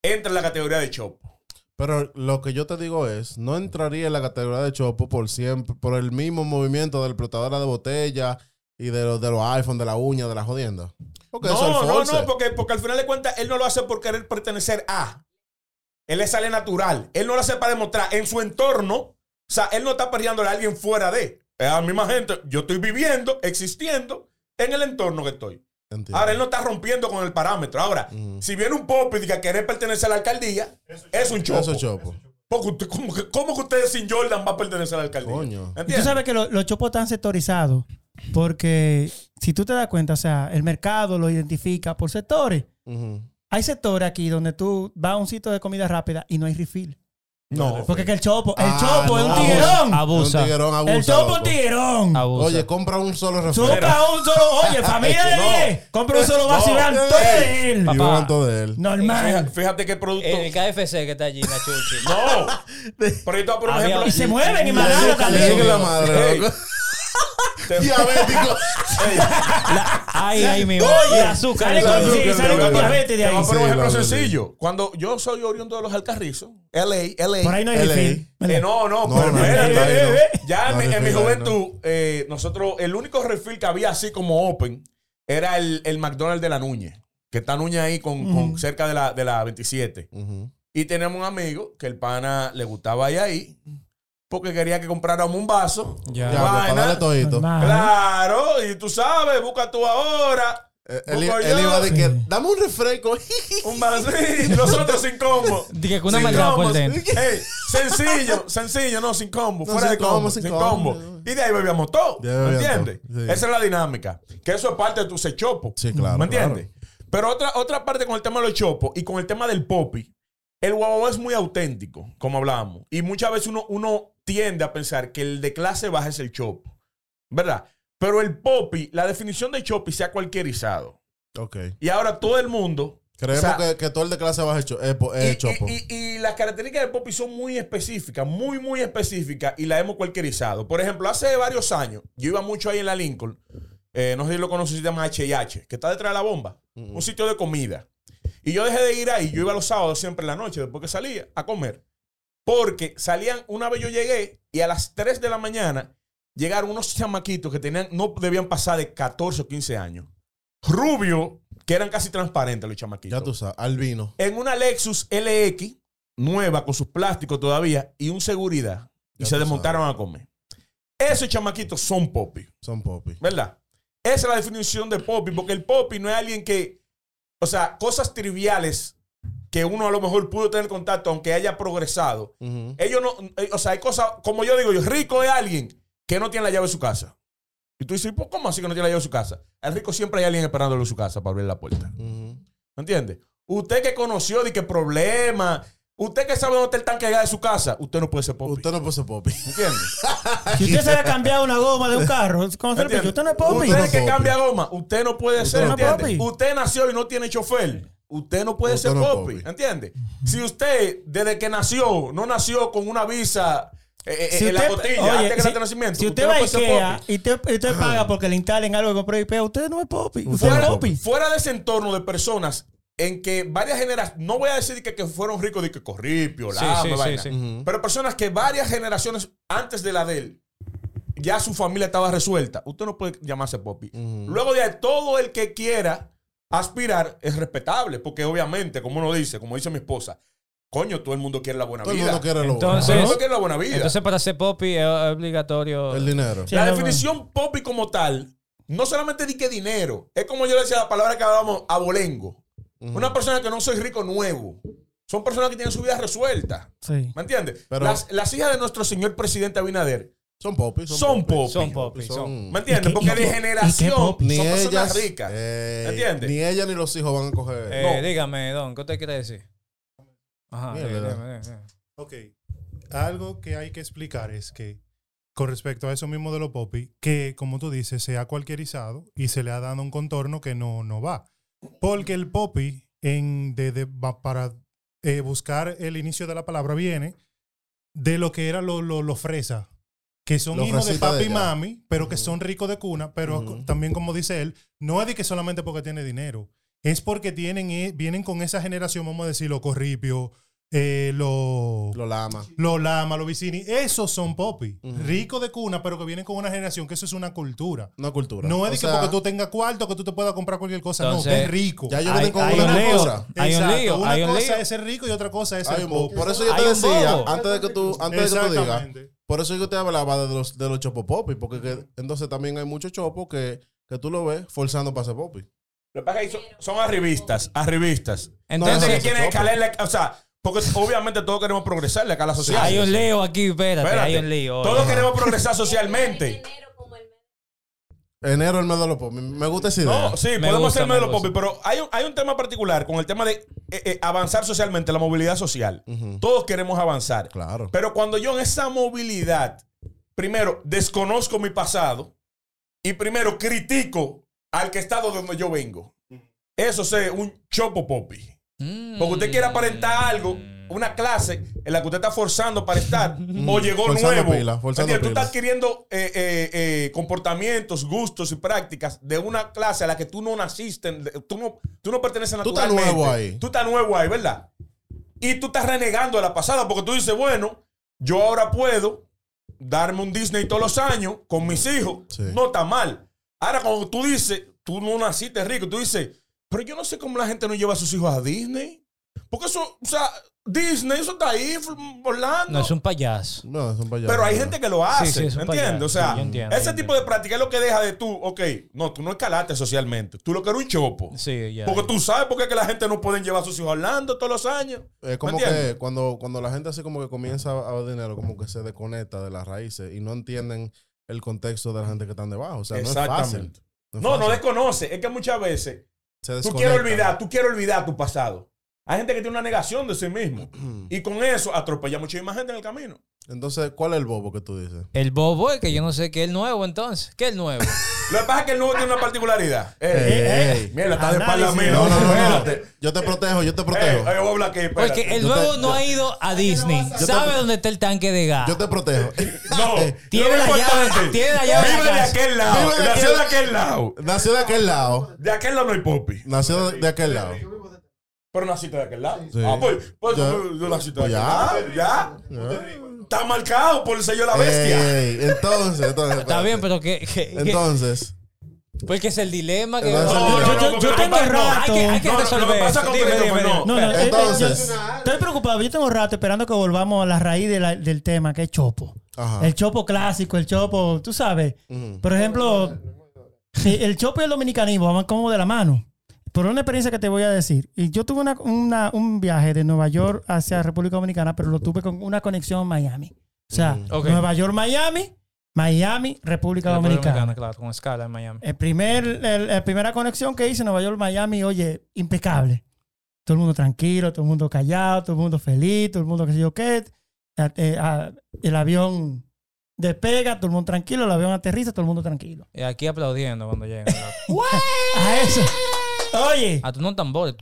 entra en la categoría de chopo. Pero lo que yo te digo es, no entraría en la categoría de chopo por siempre, por el mismo movimiento de la explotadora de botella y de los, de los iPhone, de la uña, de la jodienda. Porque No, no, no, porque, porque al final de cuentas él no lo hace por querer pertenecer a. Él le sale natural. Él no lo hace para demostrar en su entorno. O sea, él no está perreándole a alguien fuera de. Es a la misma gente. Yo estoy viviendo, existiendo en el entorno que estoy. Ahora él no está rompiendo con el parámetro. Ahora, si viene un pop y diga querer pertenecer a la alcaldía, es un chopo. Eso es chopo. Porque usted- ¿cómo, que, cómo que ustedes sin Jordan va a pertenecer a la alcaldía? Coño. Y tú sabes que lo- los chopos están sectorizados porque si tú te das cuenta, o sea, el mercado lo identifica por sectores. Hay sectores aquí donde tú vas a un sitio de comida rápida y no hay refill. No. Porque que el chopo, el Ah, chopo es no. un tiguerón. Abusa. Un tiguerón abusa, el chopo es un loco. tiguerón. Abusa. Oye, compra un solo refresco. Compra un solo, oye, familia de No. 10, compra un solo No. vacilante todo de él. Y Papá. beban todo de él. Normal. fíjate qué producto. En el KFC que está allí en la chuchi. No. Pero yo te voy a poner un Había- ejemplo. Y se mueven y Le manada digo- le también. la madre, Ey. loco. Diabético. Ay, ay, mi Oye, azúcar. sale con, sí, sale con diabetes de ahí. a poner un ejemplo sencillo. Cuando yo soy oriundo de los Alcarrizos, LA, LA. Por ahí no hay LA. refill. Eh, no, no, No, pero no, espérate, no, no, eh, no. eh. Ya en mi- en mi refill ahí, juventud, eh, nosotros, el único refill que había así como open era el, el McDonald's de la Núñez, que está Núñez ahí con, con cerca de la, de la 27. Ujú. Y tenemos un amigo que el pana le gustaba ir ahí porque quería que compráramos un vaso. Ya. Ya, para todito. Claro, y tú sabes, busca tú ahora Eh, Él, iba de que, Sí. dame un refresco. un vasito, nosotros sin combo. Dije que una Sin maldad por dentro. Ey, sencillo, sencillo, no, sin combo, No, fuera sin de combo, combo, sin, sin combo. combo. Y de ahí bebíamos todo. ¿Me entiendes? sí. Esa es la dinámica. Que eso es parte de tu sechopo. Sí, claro, ¿Me entiendes? Pero otra, otra parte con el tema de los chopos y con el tema del popi. El guau es muy auténtico, como hablábamos. Y muchas veces uno, uno tiende a pensar que el de clase baja es el chopo. ¿Verdad? Pero el popi, la definición de chopi se ha cualquierizado. Ok. Y ahora todo el mundo. Creemos o sea, que, que todo el de clase baja es, es y, chopo. y- y- y las características del popi son muy específicas, muy, muy específicas y las hemos cualquierizado. Por ejemplo, hace varios años, yo iba mucho ahí en la Lincoln, eh, no sé si lo conoces, se llama H&H, que está detrás de la bomba, un sitio de comida. Y yo dejé de ir ahí, yo iba los sábados siempre en la noche, después que salía, a comer. Porque salían, una vez yo llegué y a las 3 de la mañana llegaron unos chamaquitos que tenían, no debían pasar de 14 o 15 años. Rubio, que eran casi transparentes los chamaquitos ya tú sabes, albino. en una Lexus LX nueva con sus plásticos todavía y un seguridad y se desmontaron a comer. Esos chamaquitos son popi, Son popi. ¿verdad? Esa es la definición de popi, porque el popi no es alguien que, o sea, cosas triviales que uno a lo mejor pudo tener contacto aunque haya progresado. Ellos no, eh, o sea, hay cosas, como yo digo, yo, rico es alguien que no tiene la llave de su casa. Y tú dices, "¿Pues ¿cómo así que no tiene la llave de su casa? El rico siempre hay alguien esperándolo en su casa para abrir la puerta. ¿Me entiende? Usted que conoció de qué problema, usted que sabe dónde está el tanque de gas de su casa, usted no puede ser popi. Usted no puede ser popi. ¿Entiende? Si usted se le ha cambiado una goma de un carro, con ¿Me el entiende? usted no es popi. Usted no es que popi. cambia goma, usted no puede Usted ser, ¿entiende? popi. Usted nació y no tiene chofer. Usted no puede Usted ser no popi, popi. ¿entiende? Si usted desde que nació no nació con una visa eh, eh, Si en la cotilla oye, antes que si- el nacimiento, Si usted no va a Ikea y usted, y usted paga porque le instalen algo que compró IP, usted no es popi. Usted no es popi. Fuera de ese entorno de personas en que varias generaciones, no voy a decir que, que fueron ricos de que corripio, Sí, lama, sí, sí, vaina, sí. Ujú. pero personas que varias generaciones antes de la de él, ya su familia estaba resuelta. Usted no puede llamarse. Ujú. Luego de ahí, todo el que quiera aspirar es respetable, porque obviamente, como uno dice, como dice mi esposa, coño, todo el mundo quiere la buena Todo el vida. mundo quiere lo Entonces- todo el mundo quiere la buena vida. Entonces, para ser popi es obligatorio. El dinero. La definición popi como tal no solamente di que dinero, es como yo le decía la palabra que hablábamos, abolengo. Una persona que no soy rico nuevo. Son personas que tienen su vida resuelta. Sí. ¿Me entiendes? Pero- las, las hijas de nuestro señor presidente Abinader Son popis. son popis. Son popis, son. Son- ¿Me entiendes? ¿Y qué- Porque de generación popis? Ni son ellas, personas ricas. eh, ¿Me entiendes? Ni ella ni los hijos van a coger. Eh, No. Dígame, Don, ¿qué usted quiere decir? Ajá, dígame, dígame, dígame. Ok. Algo que hay que explicar es que, con respecto a eso mismo de los popis, que como tú dices, se ha cualquierizado y se le ha dado un contorno que no, no va. Porque el popi, en, de, de- para eh, buscar el inicio de la palabra, viene de lo que era lo, lo, lo fresa. Que son Los hijos de papi y mami, pero que son ricos de cuna, pero también como dice él, no es de que solamente porque tiene dinero, es porque tienen, eh, vienen con esa generación, vamos a decir, los corripios, eh, los Lo lama. los Lama, los Vicini, esos son popi. Ujú. Ricos de cuna, pero que vienen con una generación, que eso es una cultura. Una cultura. No es de que sea, porque tú tengas cuarto, que tú te puedas comprar cualquier cosa. Entonces, no, que es rico. Ya ellos Hay- con hay una un lío. cultura. Hay un Exacto, lío, Una hay un cosa lío. es ser rico y otra cosa es Hay ser un pobre. Por eso yo te Hay un decía, antes de que tú, antes de que tú digas, por eso yo te hablaba de los, de los chopos popis, porque que- entonces también hay muchos chopos que, que tú lo ves forzando para ser popi. Lo que pasa es que son, son arribistas, arribistas. Entonces, No, que no, quieren no, escalarle, o sea, porque obviamente todos queremos progresar acá a la sociedad. hay un lío aquí, espérate, Espérate. hay un lío. Todos queremos progresar socialmente. Enero el mes de los popis. Me gusta esa idea. No, sí, Me podemos gusta, ser medio me los popis, pero hay un, hay un tema particular con el tema de eh, eh, avanzar socialmente, la movilidad social. Todos queremos avanzar. Claro. Pero cuando yo en esa movilidad, primero, desconozco mi pasado y primero critico al que está de donde yo vengo. Eso es un chopo popi. Mm. Porque usted quiere aparentar algo, una clase en la que usted está forzando para estar, o llegó Forzando nuevo. pila, forzando ¿Entiendes? Tú estás adquiriendo eh, eh, eh, comportamientos, gustos y prácticas de una clase a la que tú no naciste, tú no, tú no perteneces Tú estás naturalmente. nuevo ahí. Tú estás nuevo ahí, ¿verdad? Y tú estás renegando de la pasada porque tú dices, bueno, yo ahora puedo darme un Disney todos los años con mis hijos. Sí. No está mal. Ahora, cuando tú dices, tú no naciste rico, tú dices, pero yo no sé cómo la gente no lleva a sus hijos a Disney. Porque eso, o sea, Disney, eso está ahí volando. No, es un payaso. No, son payasos. Pero hay gente que lo hace, Sí, sí, es un ¿me entiendes? payaso. O sea, Sí, yo entiendo, ese tipo de práctica es lo que deja de tú, ok, no, tú no escalaste socialmente, tú lo que eres un chopo. Sí, ya. Porque tú sabes por qué que la gente no puede llevar a sus hijos a Orlando todos los años. Es como que cuando, cuando la gente así como que comienza a ver dinero, como que se desconecta de las raíces y no entienden el contexto de la gente que están debajo. O sea, no es fácil. Exactamente. es No, no fácil. desconoce. Es que muchas veces Se tú quieres olvidar, tú quieres olvidar tu pasado. Hay gente que tiene una negación de sí mismo. y con eso atropella muchísima gente en el camino. Entonces, ¿cuál es el bobo que tú dices? El bobo es que yo no sé qué es el nuevo entonces. ¿Qué es el nuevo? Lo que pasa es que el nuevo tiene una particularidad. Ey, Ey, ey. Mira, está de espalda mía. No, no, no, no. Espérate. Yo te protejo, yo te Ey, protejo. yo voy a hablar aquí, espérate. Porque el Yo te- nuevo no ha ido a Disney. te- ¿Sabe dónde está el tanque de gas? Yo te protejo. No, Tiene la llave- tiene la llave Vive de aquel lado. Nació aquel- de aquel lado. Nació de aquel lado. De aquel lado no hay popi. Nació de aquel lado. Pero naciste de aquel lado. Sí. Ah, pues, pues Ya. yo, yo naciste Pues de ya. aquel lado. Ya. Está marcado por el sello de la bestia. Ey, entonces, entonces. Está bien, pero que. que- que- Entonces, porque es el dilema que. Entonces, No, el no, dilema. no, Yo- yo- porque yo hay tengo que- no, rato. hay que, hay que No, no, resolver lo que pasa eso. con Dime, Christopher, dime, no. dime. No, no, eh, eh, Entonces- yo estoy preocupado. Yo tengo rato esperando que volvamos a la raíz de la- del tema, que es chopo. ajá. El chopo clásico, el chopo, tú sabes. Por ejemplo, sí, el chopo y el dominicanismo van como de la mano. Por una experiencia que te voy a decir. Y yo tuve una- una- un viaje de Nueva York hacia República Dominicana, pero lo tuve con una conexión en Miami. O sea, Mm. Nueva York, Miami, Miami, República Dominicana. claro, con escala en Miami. El primer, el- la primera conexión que hice Nueva York, Miami, oye, impecable. Todo el mundo tranquilo, todo el mundo callado, todo el mundo feliz, todo el mundo que sé yo qué. Eh, eh, ah, el avión despega, todo el mundo tranquilo, el avión aterriza, todo el mundo tranquilo. Y aquí aplaudiendo cuando llegan. A eso. Oye, A tu tambores.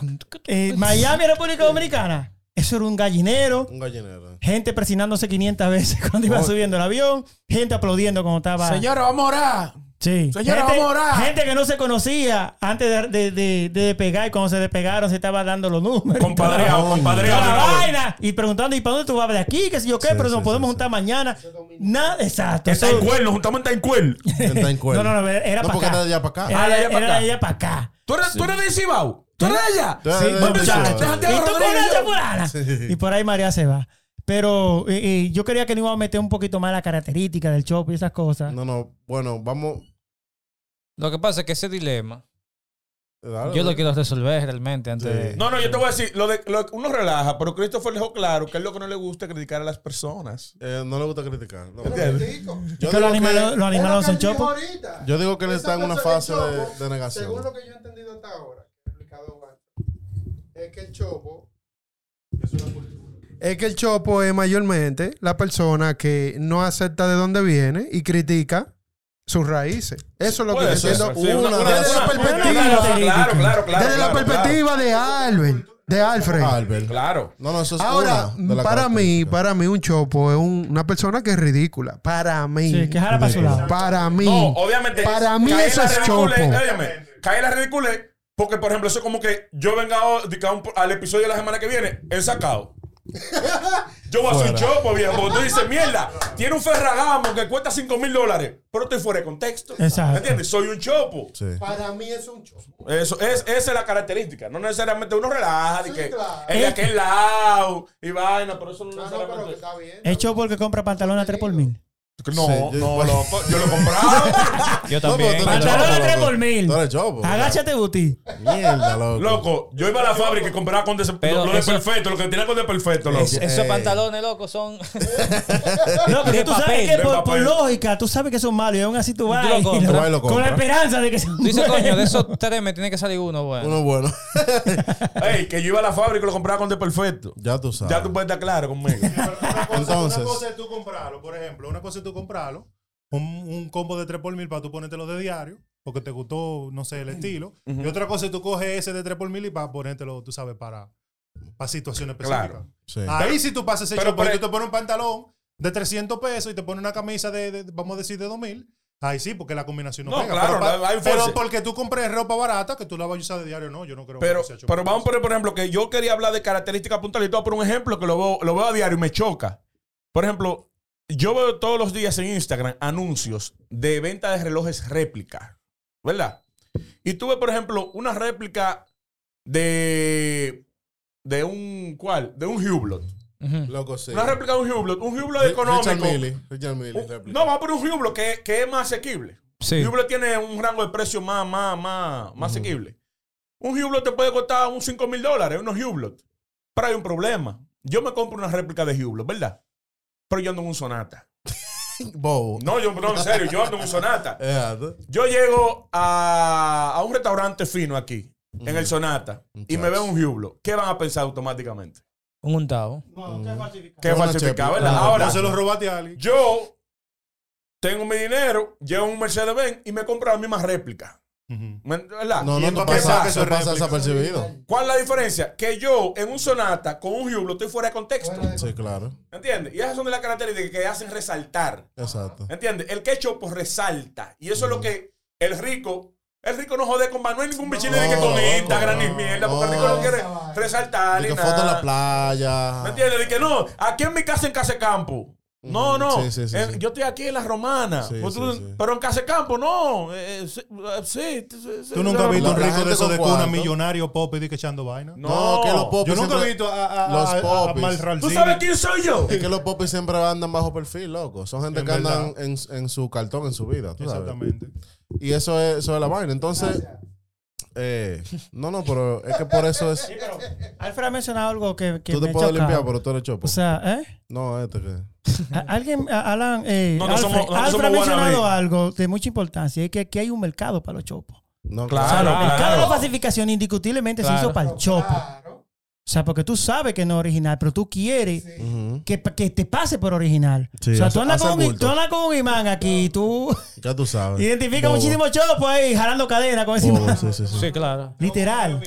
eh, Miami, República Dominicana, eso era un gallinero. Un gallinero. Gente presionándose 500 veces cuando iba subiendo el avión. Gente aplaudiendo cuando estaba. Señora, vamos a orar. Sí. Señora, gente, vamos a orar. gente que no se conocía antes de, de, de- de despegar y cuando se despegaron se estaba dando los números. Compadreado, compadreado. la vaina. Y preguntando, ¿y para dónde tú vas de aquí? ¿Qué sé yo qué? Sí, pero sí, nos podemos sí, juntar mañana. Nada, exacto. Está en cuerno, juntamos en Taincuel. En Square. no, no, no, era No, para porque acá. era de allá para acá. Era, Ah, de allá para acá. ¿Tú eres, tú eres de Cibao? ¿Tú eres de allá? Tú eres Sí, de- buen de- muchacho. de- de- Y. Sí. Y por ahí María se va. Pero yo quería que nos iba a meter un poquito más la característica del shop y esas cosas. No, no. Bueno, vamos. Lo que pasa es que ese dilema, Dale, yo lo quiero resolver realmente antes Sí. de... No, no, yo te voy a decir, lo de, lo- uno relaja, pero Christopher dejó claro que es lo que no le gusta criticar a las personas. Eh, no le gusta criticar. no. Critico. Es Yo que los digo animales, que- los animales no Es son chopos. Yo digo que él está en una fase de, chopo, de negación. Según lo que yo he entendido hasta ahora, que he explicado antes, es que el chopo es que el chopo es mayormente la persona que no acepta de dónde viene y critica sus raíces. Eso es lo que yo entiendo. desde la perspectiva, Claro, claro, claro. desde la perspectiva de Albert, de Alfred. Albert. Claro. No, no, eso es Ahora, para mí, para mí un chopo es un- una persona que es ridícula. Para mí. Sí, que jala para su lado. Para mí. No, obviamente. Para mí cae eso la es ridiculez, chopo. óyeme, cae la ridiculez porque, por ejemplo, eso es como que yo venga a- de que a un- al episodio de la semana que viene, el sacado. Yo voy a hacer un chopo, viejo. Porque tú dices, mierda, tiene un Ferragamo que cuesta 5 mil dólares, pero estoy fuera de contexto. Exacto. ¿Me entiendes? Soy un chopo. Sí. Para mí es un chopo. Eso, es, esa es la característica. No necesariamente uno relaja, de Sí, que claro. es de aquel lado y vaina, pero eso no, No, no, necesariamente. pero que está bien. Es chopo el que compra pantalones a 3 por mil. No, Sí, yo- no, loco. Yo lo he comprado. Yo No, también. pero tú eres Pantalones a chopo, 3 loco. por mil. Tú eres chopo. Agáchate, Buti. Mierda, loco. Loco, yo iba a la fábrica y compraba con Pero lo, lo de eso- perfecto, lo que tenía con de perfecto, loco. Es- esos pantalones, loco, son... No, pero De tú sabes que de por, lógica, tú sabes que son malos y aún así tú vas Tú lo y compras. lo- Tú vas y lo con la esperanza de que sean Tú dices, coño, de esos tres me tiene que salir uno, bueno. Uno bueno. Ey, que yo iba a la fábrica y lo compraba con de perfecto. ya tú sabes. Ya tú puedes estar claro conmigo. Una cosa, Entonces. una cosa es tú comprarlo, por ejemplo, una cosa tú comprarlo, un, un combo de 3 por mil para tú ponértelo de diario, porque te gustó, no sé, el estilo. Y otra cosa es tú coges ese de 3 por mil y para ponértelo, tú sabes, para, para situaciones específicas. Claro. Sí. Ahí si tú pasas ese Pero porque por- tú te pones un pantalón de 300 pesos y te pones una camisa de, de- vamos a decir, de 2000. Ahí sí, porque la combinación no, No, pega. claro, pero, no, pero porque tú compres ropa barata, que tú la vas a usar de diario, no, yo no creo Pero, que sea pero vamos a poner, por ejemplo, que yo quería hablar de características puntuales y todo, por un ejemplo que lo veo, lo veo a diario y me choca. Por ejemplo, yo veo todos los días en Instagram anuncios de venta de relojes réplica, ¿verdad? Y tuve, por ejemplo, una réplica de de un ¿cuál? De un Hublot. Loco, sí. Una réplica de un Hublot, un Hublot Richard económico. Mille. Richard Mille, Un- réplica. no, vamos a poner un Hublot que, que es más asequible. Sí. Hublot tiene un rango de precio más, más, más, más asequible. Un Hublot te puede costar un 5 mil dólares, unos Hublot. Pero hay un problema. Yo me compro una réplica de Hublot, ¿verdad? Pero yo ando en un Sonata. Bobo. No, yo, no, en serio, yo ando en un Sonata. Exacto. Yo llego a, a un restaurante fino aquí, en el Sonata, y me veo un Hublot. ¿Qué van a pensar automáticamente? Un untado. Que es Una falsificado, chepa. ¿verdad? Ah, Ahora, No se lo robaste a alguien. yo tengo mi dinero, llevo un Mercedes-Benz y me compro la misma réplica. Ujú. ¿Me- ¿Verdad? No, ¿Y no, no pasa, que eso eso es pasa desapercibido. ¿Cuál es la diferencia? Que yo en un Sonata con un Hublot estoy fuera de contexto. Sí, claro. ¿Entiendes? Y esas son de las características que hacen resaltar. Exacto. ¿Entiendes? El quecho pues resalta. Y eso es lo que el rico, el rico no jode con más. No hay ningún bichín de que con No, Instagram no, ni mierda, porque el no. rico no quiere resaltar Y ni que foto en la nada. playa. ¿Me entiendes? De que no, aquí en mi casa en Casa de Campo. No, no. Sí, sí, sí, sí. Yo estoy aquí en la romana. Sí, Pues sí, tú- sí. Pero en Casa de Campo, no. Eh, sí, eh, sí, sí, sí, Tú nunca has sí, visto un rico de esos de cuna, millonario, pop y que echando vaina. No, No, que los popis Yo nunca he siempre- visto a, a, los a, ¿Tú sabes quién soy yo? Es que los popis siempre andan bajo perfil, loco. Son gente En que andan verdad. en, en su cartón, en su vida. ¿tú sabes? Exactamente. Y eso es, eso es la vaina. Entonces, eh, no, no, pero es que por eso es. Alfred ha mencionado algo que, que Tú te me puedes limpiar, pero tú eres chopo. O sea, ¿eh? No, este que. Alguien, Alan, eh, No, no Alfred, somos- nosotros Alfred somos ha mencionado algo de mucha importancia, y es que aquí hay un mercado para los chopos. No, Claro, O sea, el claro. mercado de la falsificación indiscutiblemente se hizo para el chopo. O sea, porque tú sabes que no es original, pero tú quieres que, que te pase por original. Sí, o sea, tú andas, con un, tú andas con un imán aquí, tú Ya tú sabes. identificas Bobo. muchísimos chopos ahí jalando cadena con ese Bobo, imán. sí, sí, sí. Sí, claro. Literal.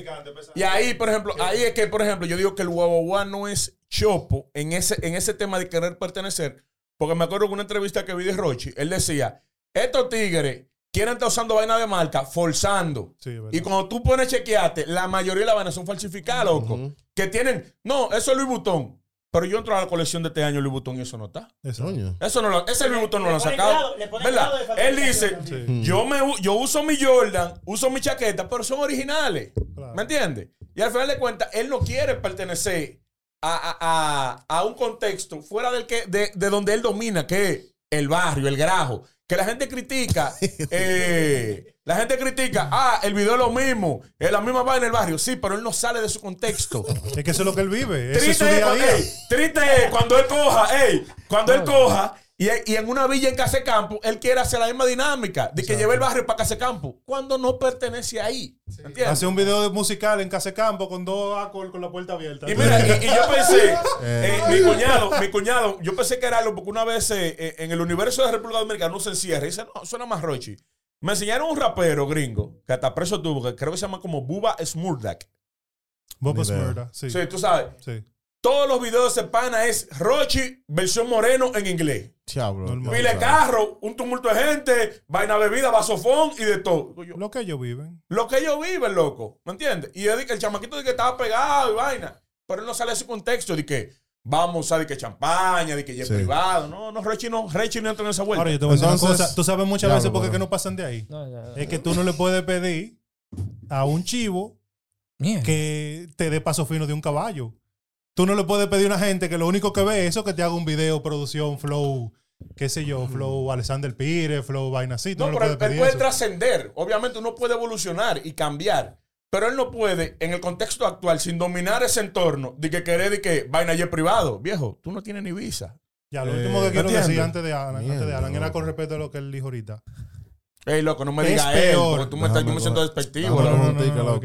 Y ahí, por ejemplo, ahí es que, por ejemplo, yo digo que el guaguaguá no es chopo en ese, en ese tema de querer pertenecer. Porque me acuerdo de una entrevista que vi de Rochi. Él decía, estos tigres quieren estar usando vaina de marca, forzando. Sí, y cuando tú pones chequeate, la mayoría de las vainas son falsificadas, loco. Que tienen, no, eso es Louis Vuitton. Pero yo entro a la colección de este año Louis Vuitton y eso no está. Exacto. Eso no lo, ese Louis Vuitton no lo han sacado. grado- ¿Verdad? Él dice, yo, me, yo uso mi Jordan, uso mi chaqueta, pero son originales. Claro. ¿Me entiendes? Y al final de cuentas, él no quiere pertenecer a, a- a- un contexto fuera del que, de, de donde él domina, que es el barrio, el grajo. que la gente critica, eh, la gente critica, ah, el video es lo mismo, es la misma vaina en el barrio. Sí, pero él no sale de su contexto. Es que eso es lo que él vive. Ese es su Triste día a cuando, día. ey, triste es cuando él coja, ey, cuando él coja y, y en una villa en Casecampo, él quiere hacer la misma dinámica de que lleve el barrio para Casecampo, cuando no pertenece ahí. ¿Entiendes? Hace un video de musical en Casecampo con dos acol con la puerta abierta. Y mira, y, y yo pensé, eh, mi cuñado, mi cuñado, yo pensé que era algo porque una vez eh, eh, en el universo de República Dominicana no se encierra. Y dice, no, suena más Rochi. Me enseñaron un rapero gringo que hasta preso tuvo, que creo que se llama como Buba Smurdak. Bob Ni idea. Smurda, sí. Sí, tú sabes. Sí. Todos los videos de ese pana es Rochi versión moreno en inglés. Diablo. Pile carro, un tumulto de gente, vaina bebida, vasofón y de todo. Lo que ellos viven. Lo que ellos viven, loco. ¿Me entiendes? Y es de que el chamaquito de que estaba pegado y vaina. Pero él no sale de su contexto de que vamos a de que champaña, de que ya es Sí. privado. No, no, Rechi no, Rechi no entra en esa vuelta. Ahora yo te voy a decir una Entonces- cosa. Tú sabes muchas veces por qué no pasan de ahí. No, ya, Es que tú no le puedes pedir a un chivo Mierda. que te dé paso fino de un caballo. Tú no le puedes pedir a una gente que lo único que ve es eso que te haga un video, producción, flow, qué sé yo, flow Alexander Pires, flow vaina así. Tú no, no, pero él, puedes él pedir puede trascender. Obviamente uno puede evolucionar y cambiar. Pero él no puede, en el contexto actual, sin dominar ese entorno, de que querer de que vaina ya es privado. Viejo, tú no tienes ni visa. Ya, lo Eh, último que quiero decir antes de Alan, antes de Alan era con respecto a lo que él dijo ahorita. Ey, loco, no me digas él, porque tú me estás, yo me siento despectivo.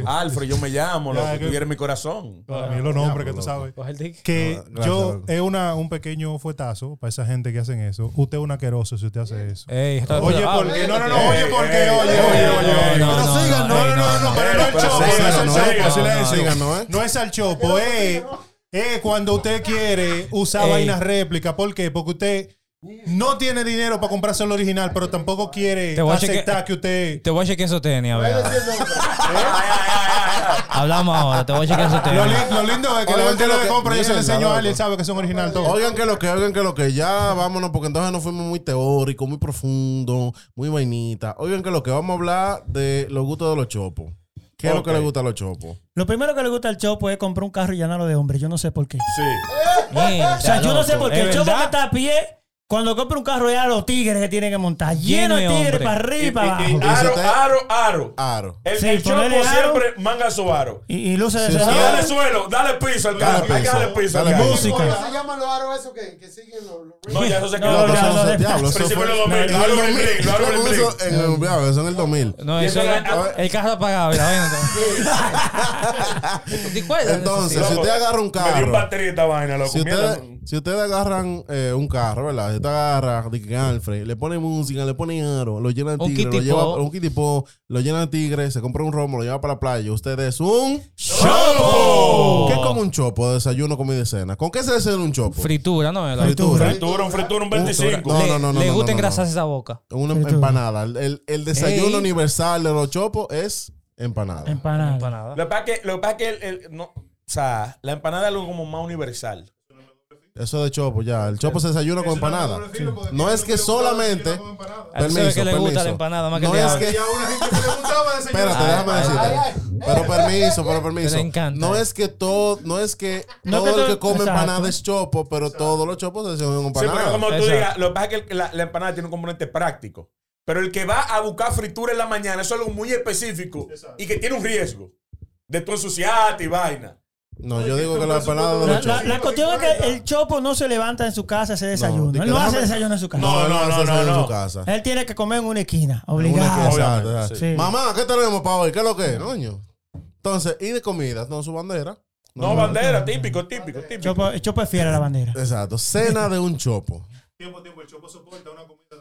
Alfred, yo me llamo, loco, que- tú eres mi corazón. Para mí es los nombres que tú sabes. El. Que Ah, yo es una, un pequeño fuetazo para esa gente que hacen eso. Usted es un aqueroso si usted hace eso. Ey, está- Oye, ah, ¿por qué? No, no, no, oye, ¿por qué? ey, Oye, oye, oye, no, Pero no, sigan, no, no, no, pero no, no es chopo, no es al no, chopo, no, ¿eh? No es al chopo, es, es cuando usted quiere usar vainas réplicas. ¿Por qué? Porque usted no tiene dinero para comprarse el original, pero tampoco quiere Te voy a aceptar que usted... Te voy a chequear esos tenis, a ver. Hablamos ahora, te voy a chequear esos tenis. Lo, li- lo lindo es que Oigan, la gente que lo lo que- compra yo se le mierda, enseño a él y loco. él sabe que son original todo. Oigan que lo que, oigan que lo que, ya vámonos, porque entonces nos fuimos muy teóricos, muy profundo, muy vainita. Oigan que lo que vamos a hablar de los gustos de los chopos. ¿Qué es lo que le gusta a los chopos? Lo primero que le gusta al Chopo es comprar un carro y llenarlo de hombres. Yo no sé por qué. Sí. O sea, yo no sé por qué. ¿Es El Chopo que está a pie, cuando compra un carro, ya los tigres que tienen que montar. Lleno de tigres para arriba y y- para abajo. y Y aro, aro, aro. Aro. El, Sí, el chopo ponele aro. siempre manga su aro. Y, y luces Sí, de sí. Y ese- dale suelo, dale piso al Dale carro. Hay que piso, darle piso al dale carro. música. ¿Cómo se llaman los aros esos que, que siguen los, los No, ya eso se No, quedó. ya, atrás. no, de- Diablo, eso Principio fue- de los 2000, lo hablo en el lo hablo en el en eso en el 2000. No, eso eso es era- el carro apagado. y la vaina está- ¿Y cuál es la Entonces, si usted agarra un Me dio un carro, batería esta vaina, loco. si Mierda. ustedes, si ustedes agarran eh, un carro, ¿verdad? Si usted agarra de que Alfred, le pone música, le pone aro, lo llena de Un tigre, lo lleva un kitipo, lo llena de tigre, se compra un romo, lo lleva para la playa. Usted es un ¡Chopo! ¿Qué es como un chopo? Desayuno, comida y cena. ¿Con qué se desayuna un chopo? Fritura, ¿no? La- Fritura. Fritura, un fritura, un 25. No, no, no, no, le no, gusta no, no. engrasarse esa boca. Una Fritura. empanada. El, el- el desayuno Ey. universal de los chopos es empanada. Empanada. Empanada. Lo que pasa es que, lo que, pasa es que el, el- no, o sea, la empanada es algo como más universal. Eso de chopo, ya. El chopo se desayuna con empanada. No es que solamente. Permiso, que le gusta la empanada más que No es que. Espérate, déjame decirte. Pero permiso, pero permiso. No es que todo, no es que todo el que come empanada es chopo, pero todos los chopos se desayunan con Sí, pero empanada. como tú digas, lo que pasa es que la, la empanada tiene un componente práctico. Pero el que va a buscar fritura en la mañana, eso es algo muy específico y que tiene un riesgo de tu ensuciarte y vaina. No, yo digo que la empanada de La, los la- chopos. la cuestión es que el Chopo no se levanta en su casa a hacer desayuno. que él no hace desayuno en su casa. No, no, hace no, desayuno no, en no. su casa. Él tiene que comer en una esquina, obligado. Mamá, ¿qué tenemos para hoy? ¿Qué es lo que es, coño? Entonces, y de comida, no su bandera. No, bandera, típico, típico, típico. Chopo, el Chopo es fiel a la bandera. Exacto. Cena de un chopo. Tiempo, tiempo, el chopo soporta una comida de las 12.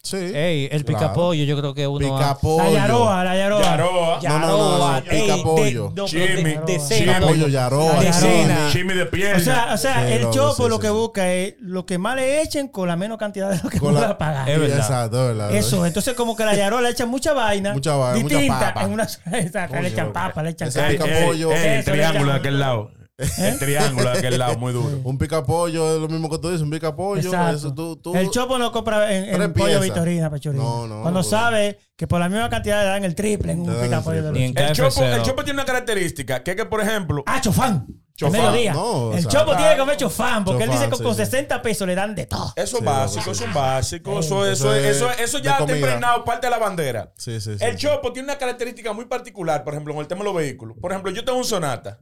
Sí. Ey, el Claro. picapollo, yo creo que uno. La Picapollo. yaroa, la yaroa. Yaroa, No, no, no, no, Ey, picapollo. de- no, Chimi, de- de cena, Picapollo, yaroa. De cena. chimi. de piel. O sea, o sea Sí, el loco, Chopo sí, lo que sí. busca es lo que más le echen con la menos cantidad de lo que la- pueda pagar. Es verdad. Exacto, verdad. Eso, entonces como que la yaroa le echan mucha vaina. Mucha vaina, mucha distinta papa. en una exacto, le echan papa, le echan Ese carne. picapollo. el triángulo de aquel lado. El triángulo de aquel lado, muy duro. Un picapollo es lo mismo que tú dices, un picapollo. Eso tú, tú, el chopo no compra en, en pollo. Vitorina, pechorina. No, no, Cuando no. sabe que por la misma cantidad le dan el triple en un el picapollo en El chopo, el chopo tiene una característica, que es que, por ejemplo, ¡Ah, chofán! El Chofán. mediodía. no, el sea, chopo tiene que comer chofán, porque él dice que sí, con sí. 60 pesos le dan de todo. Eso es Sí, básico, eso es básico. Eso, Eso eso, es eso, ya está impregnado, parte de la bandera. Sí, sí, sí. El sí. Chopo tiene una característica muy particular, por ejemplo, con el tema de los vehículos. Por ejemplo, yo tengo un Sonata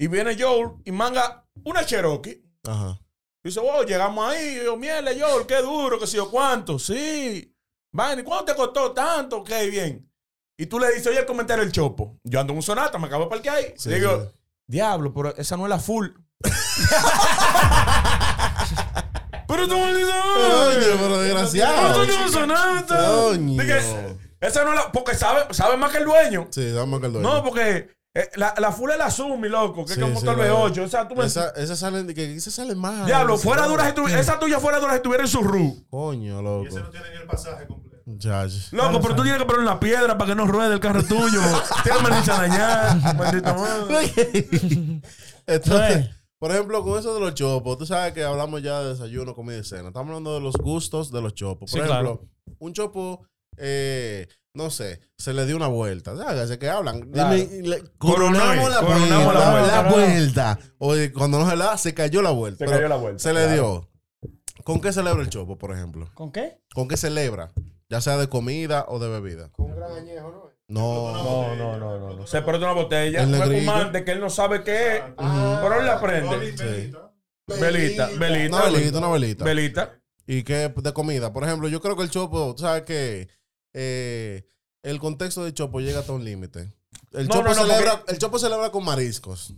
y viene Joel y manga una Cherokee. Ajá. Dice, wow, llegamos ahí. Yo, mierda, Joel, qué duro, que sé yo cuánto. Sí. Vaina, ¿y cuánto te costó tanto? Ok, bien. Y tú le dices, oye, el comentario del Chopo. Yo ando en un Sonata, me acabo de parquear ahí. Sí, digo, sí. diablo, pero esa no es la full. pero tú me dices, pero desgraciado. pero tú no Sonata. Coño. Esa no es la. Porque sabe, sabe más que el dueño. Sí, dame que el dueño. No, porque eh, la, la full es la Sumi, loco, que Sí, es como sí, motor la- V8. O sea, tú me Esa, esa salen, que esa sale mal. Diablo, esa fuera dura si esa tuya fuera dura si tuviera en su RU. Coño, Y ese no loco. tiene ni el pasaje completo. Loco, pero tú tienes que poner una piedra para que no ruede el carro tuyo. Tienes maldita dañar, maldita madre. Entonces, por ejemplo, con eso de los chopos, tú sabes que hablamos ya de desayuno, comida y cena. Estamos hablando de los gustos de los chopos. Por Sí, ejemplo, un chopo, eh, no sé, se le dio una vuelta. ¿Sabes? Que hablan. Claro. Le- coronamos la coronamos vuelta. la vuelta. La vuelta. O eh, cuando no se la da, se cayó la vuelta. Se Pero cayó la vuelta, Se le dio. ¿Con qué celebra el chopo, por ejemplo? ¿Con qué? ¿Con qué celebra? Ya sea de comida o de bebida. Con un gran añejo, ¿no? No. No, no, no, no. no. Se perdió una botella. El Un espumante que él no sabe qué es. Pero él la prende. Sí. Velita, velita. Una velita, una velita. Velita. ¿Y qué de comida? Por ejemplo, yo creo que el chopo, tú sabes que eh, el contexto del chopo llega hasta un límite. El, No, chopo no, no, celebra, porque- el chopo celebra con mariscos.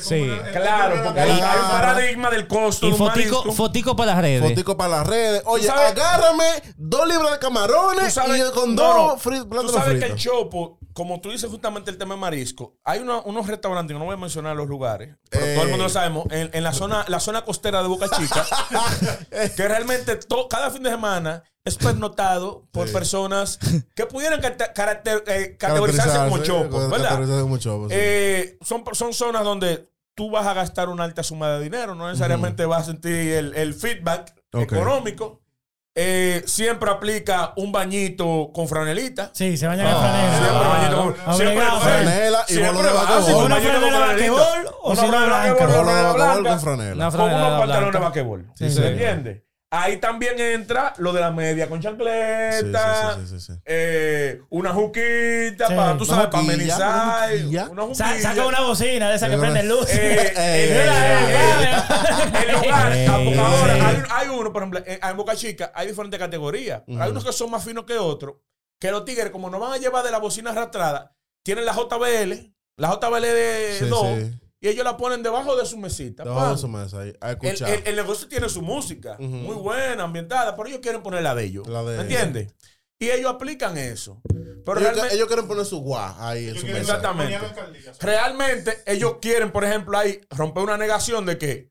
Sí. compra- Claro, porque hay, hay un paradigma del costo Y de fotico, fotico para las redes. Fotico para las redes. Oye, agárrame dos libras de camarones sabes- y con dos no. Tú sabes que el chopo, como tú dices justamente el tema de marisco, hay una- unos restaurantes, no voy a mencionar los lugares, pero Eh. todo el mundo lo sabemos, en, en la, zona, la zona costera de Boca Chica, que realmente to- cada fin de semana es pernotado por Sí. personas que pudieran caracter- eh, categorizarse como chopo, ¿verdad? Como sí. Eh, son, son zonas donde tú vas a gastar una alta suma de dinero, no necesariamente vas a sentir el, el feedback económico. Eh, siempre aplica un bañito con franelita. Sí, se bañan en Ah, franela. Siempre Claro. bañito con- Obligado, siempre- franela y bolo de va, vaquebol. Una bañito con franela vaquebol o Una si de blanca. vaquebol, Bolo una de vaquebol con franela. Una con unos pantalones vaquebol. Sí, sí. Ahí también entra lo de la media con Sí, sí, chancleta, sí, sí, sí, sí. eh, una juquita Sí. para, tú Una sabes, para amenizar. una juquilla. Saca una bocina de esa que prende luz. Eh, Eh, en lugar, ahora eh. hay, hay uno, por ejemplo, en, en Boca Chica hay diferentes categorías. Hay unos que son más finos que otros. Que los tigres, como no van a llevar de la bocina arrastrada, tienen la JBL, la JBL de Sí, 2, sí. Y ellos la ponen debajo de su mesita. Debajo de su mesa ahí, a El, escuchar. el- el negocio tiene su música, muy buena, ambientada, pero ellos quieren poner la de ellos. La de ¿Me entiendes? Y ellos aplican eso. Pero ellos, realmente, ellos quieren poner su guá ahí en Yo su quiero mesa. Exactamente. realmente ellos quieren, por ejemplo, ahí romper una negación de que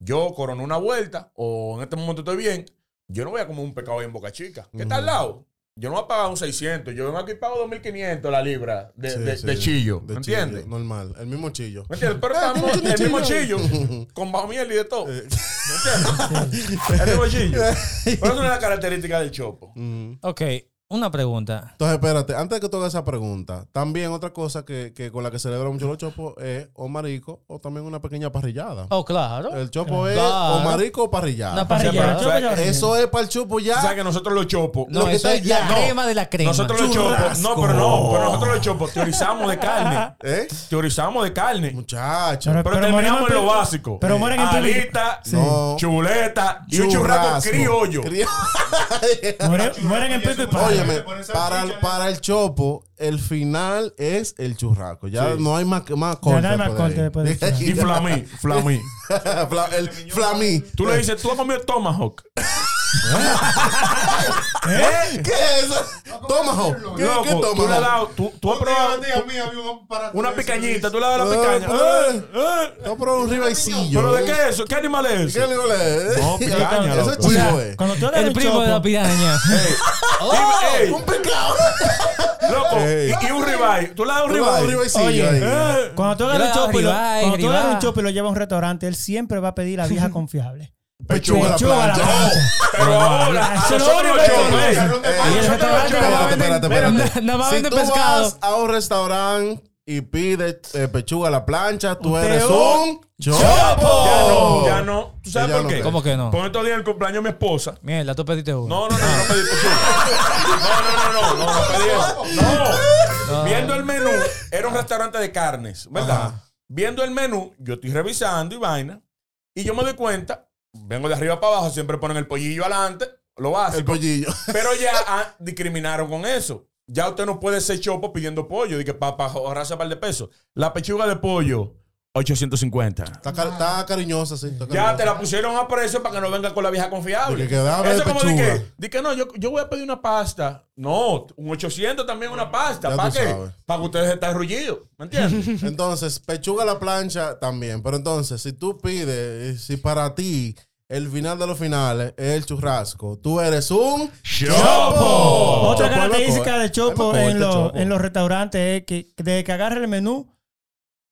yo corono una vuelta o en este momento estoy bien, yo no voy a comer un pecado ahí en Boca Chica. ¿Qué está al lado? Yo no voy a pagar un 600, yo vengo aquí y pago 2.500 la libra de, Sí, de- sí. de chillo. De ¿Me entiendes? Normal. El mismo chillo. ¿Me entiendes? Pero estamos el mismo chillo, con bajo miel y de todo. ¿Me Eh, entiendes? El mismo chillo. Pero eso no es la característica del chopo. mm. Ok, una pregunta. Entonces, espérate, antes de que tú hagas esa pregunta, también otra cosa que, que con la que celebran mucho los chopos es o marico o también una pequeña parrillada. Oh, claro. El chopo es o marico o parrillada. Una Parrilla, pero- chopo, chopo. Eso es para el chopo O sea ya. que nosotros los chopos. No, lo que eso es la ya. crema de la crema. Nosotros los chopos. No, pero no. Pero nosotros los chopos teorizamos de carne. ¿Eh? Teorizamos de carne. Muchacho. Pero- Pero, terminamos en lo básico. pero mueren en. Alita, chuleta y un churrasco criollo. Cri- Mueren, mueren en pico y. Óyeme, para, salchicha. para el chopo, el final es el churrasco. Ya Sí. no hay más, más corte. no hay más corte después. Y flamí, flamí. Fla- el flamí. Tú le dices, tú has comido tomahawk. ¿Qué es eso? Tomahawk. ¿Qué, Loco, qué tú le has tomahawk? dado, tú, tú has Un día, probado una picañita, tú le has dado la Eh, picaña. eh. Eh, eh. No, pero un ribaicillo. ¿Pero de qué es eso? ¿Qué animal es ¿Qué le es? No, picaña, Eso es chivo, eh. Cuando tú agarras El un primo de la. Ey, ey, Un pecado. loco, y, un ribeye. ¿Tú le has dado un Un ribeye? ribaicillo Oye. Eh. Cuando tú le un tú chopo y lo llevas a un restaurante, él siempre va a pedir la vieja confiable. Pechuga a la Pechuga a la plancha. plancha. Pero ahora, Eso no nosotros es los lo chopos, que- ey. Carrón de Eh, pan. Y el nosotros los restaurante chopos Espérate, venden- espérate, espérate. Nada más Si vende tú pescado. vas a un restaurante y pide eh, pechuga a la plancha, tú eres un chopo. Ya no, ya no. ¿Tú sabes por no qué? ¿Cómo que no? Por estos días el cumpleaños de mi esposa. Mierda, tú pediste uno. No, no, no, no pedí pechuga. No, no, no, no, no, no pedí eso. No. Viendo el menú, era un restaurante de carnes, ¿verdad? Viendo el menú, yo estoy revisando y vaina, y yo me doy cuenta, vengo de arriba para abajo, siempre ponen el pollillo adelante, lo El básico. pollillo. Pero ya ah, discriminaron con eso. Ya usted no puede ser chopo pidiendo pollo, y que para ahorrarse un par de pesos. La pechuga de pollo, 850. Está, car- está cariñosa, sí. está Ya te la pusieron a precio para que no venga con la vieja confiable. Que Eso es como de que, de que no, yo, yo voy a pedir una pasta. No, un 800 también una pasta. ¿Para qué? sabes. Para que ustedes estén rullidos. ¿Me entiendes? Entonces, pechuga a la plancha también. Pero entonces, si tú pides, si para ti el final de los finales es el churrasco, tú eres un chopo. Otra característica de eh. Chopo en, Chopo. en los restaurantes es que desde que agarra el menú,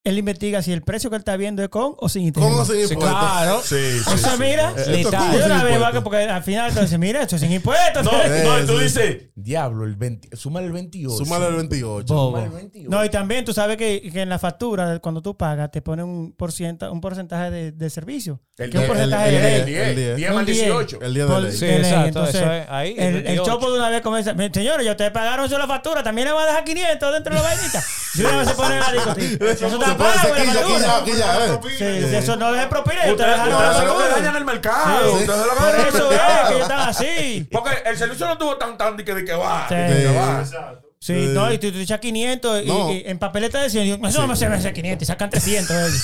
él investiga si el precio que él está viendo es con o sin interés. ¿Cómo sin Sí, impuestos? claro. Sí, sí. Mira, Eh, esto Letal. ¿cómo de sin una vez impuestos? va, porque al final tú dices, mira, esto es sin impuestos. No, no, y tú sí. dices, diablo, el 20, súmale el 28. Súmale el 28. Bobo. Súmale el 28. No, y también tú sabes que, que en la factura, cuando tú pagas, te ponen un, porcienta- un porcentaje de, de servicio. El que es un el- porcentaje el- de el- ley. el 10, el 10. 10 más Un 10. 18. El día de Por- ley. Sí, exacto, Entonces, ahí, El, el 28. chopo de una vez comienza. "Mi- Señores, ya ustedes pagaron solo la factura, también le van a dejar 500 dentro de la vainita. Y una vez se pone a discutir. Se puede hacer la quilla, quilla, quilla, eh. Sí, eso no es propina. Ustedes la los que dañan el mercado. Sí. Ustedes los que eso es que están así. Porque el servicio no tuvo tan tan de que, de que va. Sí. de. Sí, Sí. no, y tú, tú echas 500 y, No. y en papeleta decían, yo, eso no me merece 500 y sacan 300 ellos.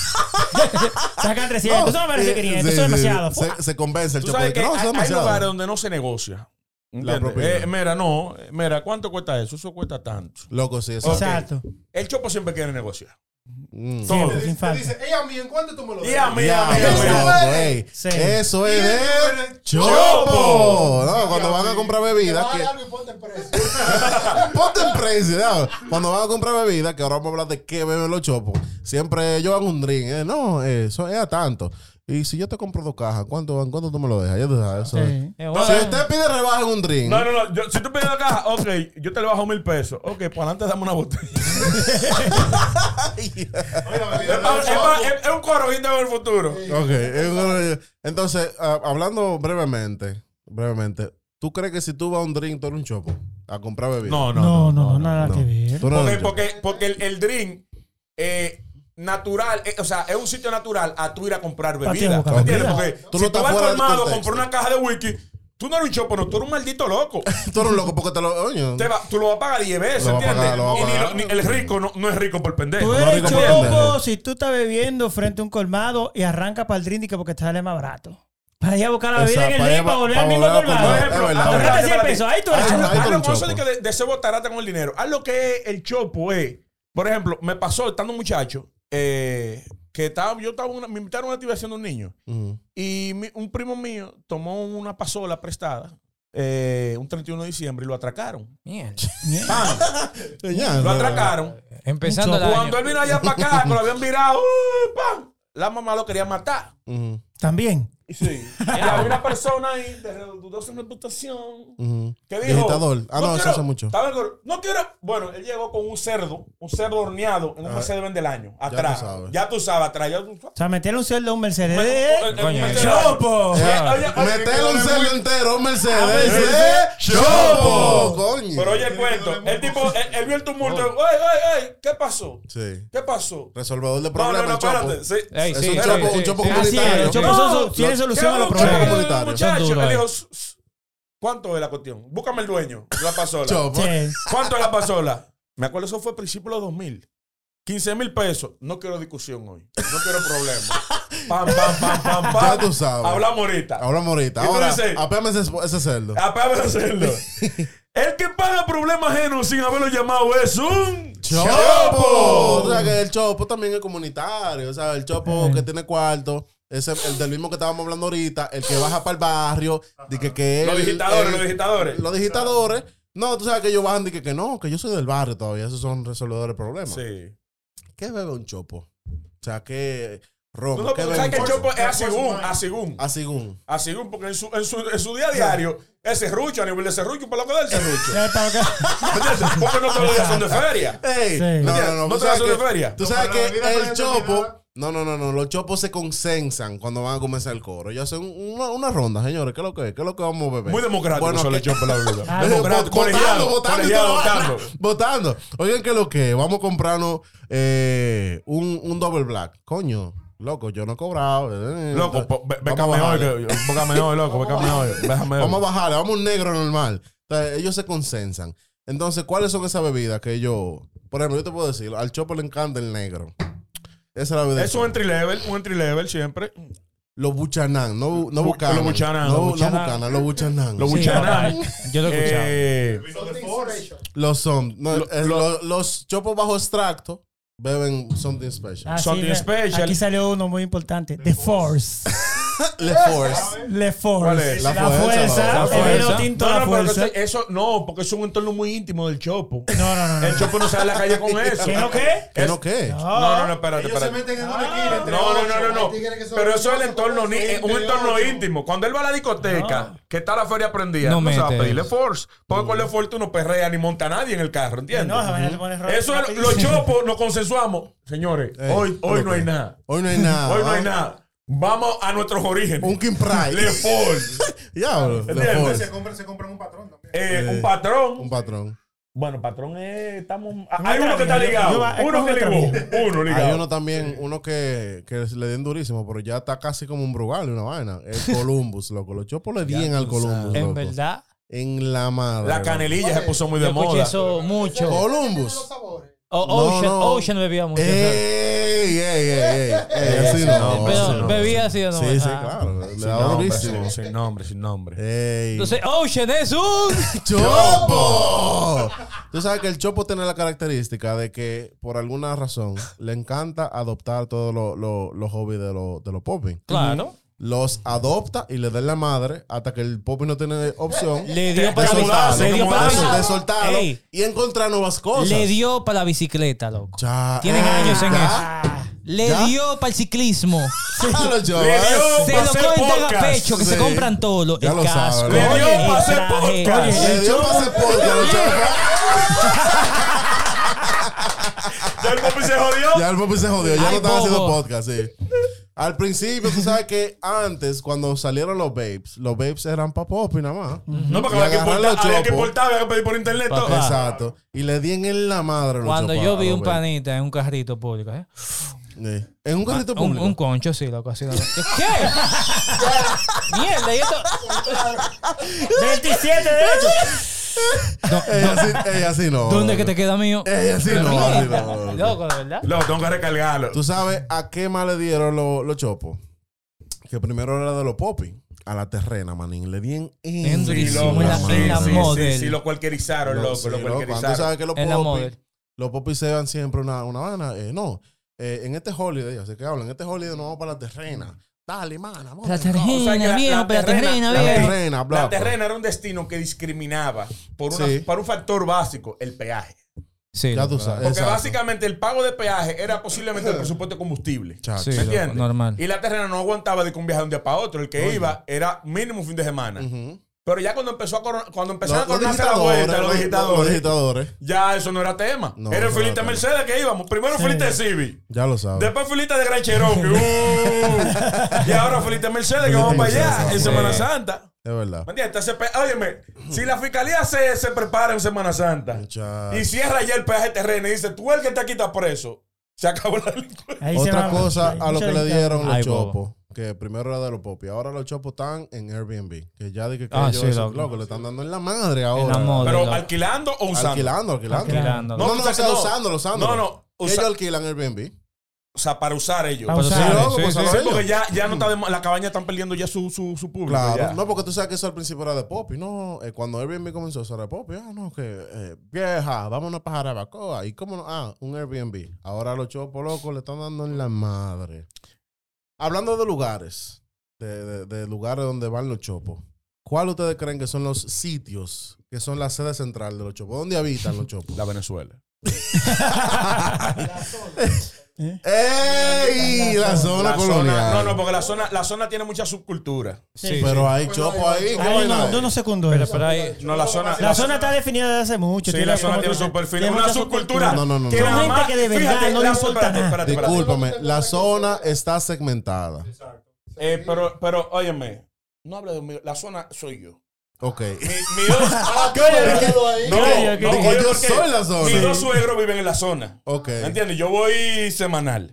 sacan 300, eso no merece 500, Sí, eso es sí, demasiado. Se, se convence el chopo de que no, hay, hay lugares donde no se negocia. Propiedad. Eh, mira, no. Mira, ¿cuánto cuesta eso? Eso cuesta tanto. Loco, sí, eso. Ok. Exacto. El chopo siempre quiere negociar. Mm. Todo. Te falta. dice, ey, a mí, ¿en cuánto tú me lo Y a das? mí, Ya, a mí, a mí. loco, Eso ey. Sí. Eso es de Chopo. chopo. No, cuando van a comprar Te bebidas, que ponte en precio. Cuando van a comprar bebidas, que ahora vamos a hablar de qué beben los chopos. Siempre ellos van un drink. eh, No, eso es a tanto. Y si yo te compro dos cajas, ¿cuánto, ¿cuánto tú me lo dejas? Ya sabes, eso. Sí. Eh, bueno. Si usted pide rebaja en un drink, No, no, no. yo- si tú pides la caja, ok, yo te le bajo mil pesos. Ok, pues adelante dame una botella. es, un corojito en el futuro. Ok, es entonces, ah, hablando brevemente, brevemente, ¿tú crees que si tú vas a un drink, tú eres un chopo? A comprar bebida. No, No, no, nada no. que ver. Tú no Porque, eres un chopo. porque, porque el, el drink eh, natural, eh, o sea, es un sitio natural a tú ir a comprar bebida. ¿Me entiendes? Porque Tú si no tú estás vas colmado a comprar una caja de whisky, tú no eres un chopo, no, tú eres un maldito loco. Tú eres un loco porque te lo. Oye, Te va- tú lo vas a pagar 10 veces, ¿entiendes? y ni pagar. lo- ni el rico no, no es rico por pendejo. Tú No, eres rico chopo si tú estás bebiendo frente a un colmado y arranca para el drink porque te sale más barato. Para ir a buscar la bebida en el ir para volver al mismo colmado. Por Es ejemplo, espérate, 100 pesos, ahí tú eres chopo. ahí tú Haz eres lo un que eso chopo. de, que de, de ese botarate con el dinero. Haz lo que es el chopo, eh. Por ejemplo, me pasó estando un muchacho eh, que estaba, yo estaba, una- me invitaron a una activación de un niño y mi- un primo mío tomó una pasola prestada eh, un 31 de diciembre y lo atracaron. Ya, Lo atracaron. Empezando año. Cuando él vino allá para acá, que lo habían virado, ¡uh! ¡pam! La mamá lo quería matar. También. Sí. Había una persona ahí de dudosa reputación ujú. que dijo. Digitador. Ah, no, eso quiero- hace mucho. el- no quiero. Bueno, él llegó con un cerdo, un cerdo horneado en un Ah, Mercedes del año. Atrás. Ya tú sabes, atrás. Ya tú sabes. O sea, meterle un cerdo a un Mercedes. Bueno, eh, Coño, Mercedes- ¡Chopo! Metele un cerdo entero, un Mercedes. Mercedes. ¡eh! ¡Chopo! Coño. Pero oye el cuento. El tipo, él, vio el tumulto. ¡Ey, ey, ey! ¿Qué pasó? Sí. ¿qué pasó? Resolvedor de No, no, problemas, no, el chopo. espérate. Sí. Ey, Es un chopo, chopo sí. Así es, comunitario. chopos son solución a los ¿Qué problemas. Son duros él ahí. dijo, "S- s- ¿cuánto es la cuestión? Búscame el dueño. La pasola. Sí. ¿Cuánto es la pasola? Me acuerdo, eso fue a principios de los 2000. 15 mil pesos. No quiero discusión hoy. No quiero problema. Pam, pam, pam, pam, pam. Ya tú sabes. Hablamos ahorita. Hablamos ahorita. ¿Y tú Ahora, apéame ese, ese cerdo. Apágame de hacerlo. El que paga problemas ajenos sin haberlo llamado es un ¡Chopo! O sea, que el chopo también es comunitario. O sea, el chopo que tiene cuarto. Ese, el del mismo que estábamos hablando ahorita, el que baja para el barrio, de que, que Los él- digitadores, él- los digitadores. Los digitadores. No, tú sabes que ellos bajan de que, que no, que yo soy del barrio todavía. Esos son resolvedores de problemas. Sí. ¿Qué bebe un chopo? O sea, que Romo. No, no, ¿qué porque sabes que el chopo es asigún, asigún. Asigún. Asigún, porque en su, en su, en su día a diario, es serrucho, a nivel de serrucho, para lo que da el serrucho. Porque no todos los días son de feria. Ey, Sí. no, no, no. ¿No tú te vas de feria? Tú No, sabes que el no chopo. No, no, no, no. Los chopos se consensan cuando van a comenzar el coro. Ellos hacen una, una ronda, señores. ¿Qué es lo que es? ¿Qué es lo que vamos a beber? Muy democrático Bueno, son los chopos, la verdad. Ah, Democrático, Votando, colegiado, votando, colegiado, votando. Oigan, ¿qué es lo que es? Vamos a comprarnos eh, un, un double black. Coño, loco, yo no he cobrado. eh, Loco, vamos a bécame hoy, bécame hoy, loco, hoy. Hoy. Vamos a bajarle, vamos a un negro normal. Entonces, ellos se consensan. Entonces, ¿cuáles son esas bebidas que ellos... Por ejemplo, yo te puedo decir, al Chopo le encanta el negro. Esa es la bebida. Es un entry level, un entry level siempre. Los buchanán, no, no Bu- bucanan. los buchanán, No, los no buchanán. bucanan, los buchanán. Los Sí, papá, Yo lo he escuchado. Eh, Los son. no, Lo- eh, lo- lo- los chopos bajo extracto beben something special. Ah, Something special. Aquí salió uno muy importante. The Force. Le Force. Le Force. La, La fuerza, la el fuerza. tinto no, la no, pero fuerza. eso, eso no, porque es un entorno muy íntimo del chopo. No, no, no. no. El chopo no sale a la calle con eso. ¿Qué no qué? ¿Qué Es- no qué? No, no, no, espérate, Ellos se espérate. meten en una esquina entre No, no, no, no, no. Pero eso es el entorno, un entorno íntimo. Cuando él va a la discoteca, que está la feria prendida, No se va a pedirle force. Porque con le force tú no perrea ni monta a nadie en el carro, ¿entiendes? Eso los chopos nos consensuamos. Señores, Ey, hoy, hoy no hay nada. Hoy no hay nada. Hoy no hay ¿ah? nada. Vamos a nuestros orígenes. Un King Pride. Le force. Diablo. Se compran, se compran un patrón también. Eh, Eh, un patrón. Un patrón. Bueno, patrón es. Estamos, hay uno que está ligado. Uno que ligó. Uno ligado. Hay uno también, uno que, que le den durísimo, pero ya está casi como un Brugal y una vaina. El Columbus, loco. Los chopos le dien al Columbus, En verdad, En la madre. La loco. canelilla se puso muy de moda. eso mucho. Columbus. O- No, Ocean, no. Ocean bebía mucho. Ey, ey, ey, ey. Ey, así no. Pero así no. bebía así o no. Sí, sí, Ah. claro. Le Sin da nombre, durísimo. sin, nombre, sin nombre. Ey. Entonces, Ocean es un. ¡Chopo! Tú sabes que el Chopo tiene la característica de que, por alguna razón, le encanta adoptar todos los los- los hobbies de los de los popis. Claro. Los adopta y le da en la madre hasta que el popi no tiene opción Le dio para la soltarlo, bicicleta. Le dio para eso, de bicicleta. soltarlo Ey, y encontrar nuevas cosas. Le dio para la bicicleta, loco. Ya, Tienen eh, años en ya. Ah, Le ¿Ya? dio para el ciclismo. Se lo hacer cuentan a podcast. pecho que se Sí. compran todo. lo- Ya el lo casco. Le dio el pa' hacer podcast. Le dio para hacer podcast. Ya el papi se jodió. Ya el Popi se jodió, ya Ay, no estaba haciendo podcast, sí. Al principio, tú sabes que antes, cuando salieron los babes, los babes eran para Popi nada más. No, porque Y había que, importar, había que importar, había que pedir por internet todo. Exacto. Y le di en la madre los Cuando yo vi un babes. panita en un carrito público, ¿eh? Sí. En un carrito Un, público. un concho, sí, loco, así. loco. ¿Qué? Mierda, y esto. 27 de hecho. Ella así, ella así no. ¿Dónde que te queda mío? Ella así no. así no. Loco, de verdad. Lo tengo que recargarlo. ¿Tú sabes a qué más le dieron los los chopos? Que primero era de los popis. A la terrena, manín. Le dieron en, Sí, loco, en la- sí, en la sí, model. Sí, sí, lo cualquierizaron, No, loco, sí, lo loco. Tú cualquierizaron. sabes que los En la popis, model. los popis se dan siempre una, una vaina. eh, no, eh, en este holiday, así que hablan, en este holiday nos vamos para la terrena. Dale, mana, vamos. La O sea, que terrena, la- viejo, la pero la terrena- La terrena, La terrena era un destino que discriminaba por, una, Sí. por un factor básico, el peaje. Sí, Ya tú sabes. Porque Exacto. básicamente el pago de peaje era posiblemente el presupuesto de combustible. Sí, ¿Me entiendes? normal. Y la terrena no aguantaba de que un viaje de un día para otro. El que iba era mínimo un fin de semana. Pero ya cuando empezó a coro- cuando empezaron Los, a coronarse la vuelta, los los- digitadores, los digitadores. ya eso no era tema. No, era el no filita. Mercedes que íbamos. Primero filita de Civic. Ya lo sabes. Después filita de Gran Cherokee. Uh. y ahora filita Mercedes que vamos para allá en Semana Santa. Es verdad. ¿Me entiendes? Óyeme, si la fiscalía se, se prepara en Semana Santa Muchacho. y cierra ya el peaje terreno y dice, tú el que te quita preso, se acabó la delincuencia. Ahí Otra cosa a lo que le dieron los chopos, que primero era de los popis, ahora los chopos están en Airbnb, que ya dije que Ah, ellos sí, eso, loco. loco, le están dando en la madre ahora. la moda. Pero loco. alquilando o usando. Alquilando, alquilando. Alquilando. No, no, tú o sea, no. usándolo, usándolo. No, no, usa- ellos alquilan Airbnb. O sea, para usar ellos. Para usar. sí, loco, sí, pues, sí, ellos. porque ya, ya no está de, la cabaña están perdiendo ya su, su, su público. Claro, ya. no, porque tú sabes que eso al principio era de Poppy, no, eh, cuando Airbnb comenzó eso era de Poppy, ah, no, que eh, vieja, vámonos para Jarabacoa, y cómo no, ah, un Airbnb. Ahora los chopos locos le están dando en la madre. Hablando de lugares, de, de- de lugares donde van los chopos, ¿cuál ustedes creen que son los sitios que son la sede central de los chopos? ¿Dónde habitan los chopos? La Venezuela. ¡Ey! La zona La colonial. zona, no, no, porque la zona, la zona tiene mucha subcultura. Sí, Pero hay chopo ahí. ¿qué Ay, vaina no, es? yo no secundo Pero, eso. pero ahí. No, la zona. La zona está definida desde hace mucho. Sí, la zona tiene su perfil. tiene Una subcultura. No, no, no, que no. gente más- que de verdad fíjate, no le la- importa nada. Discúlpame, la zona está segmentada. Eh, pero, pero, óyeme, no hable de mí. La zona soy yo. Ok. Mi, mi dos, ah, ahí. no, Oye, no, yo soy la zona. Mis dos suegros viven en la zona. Ok. ¿Me entiendes? Yo voy semanal.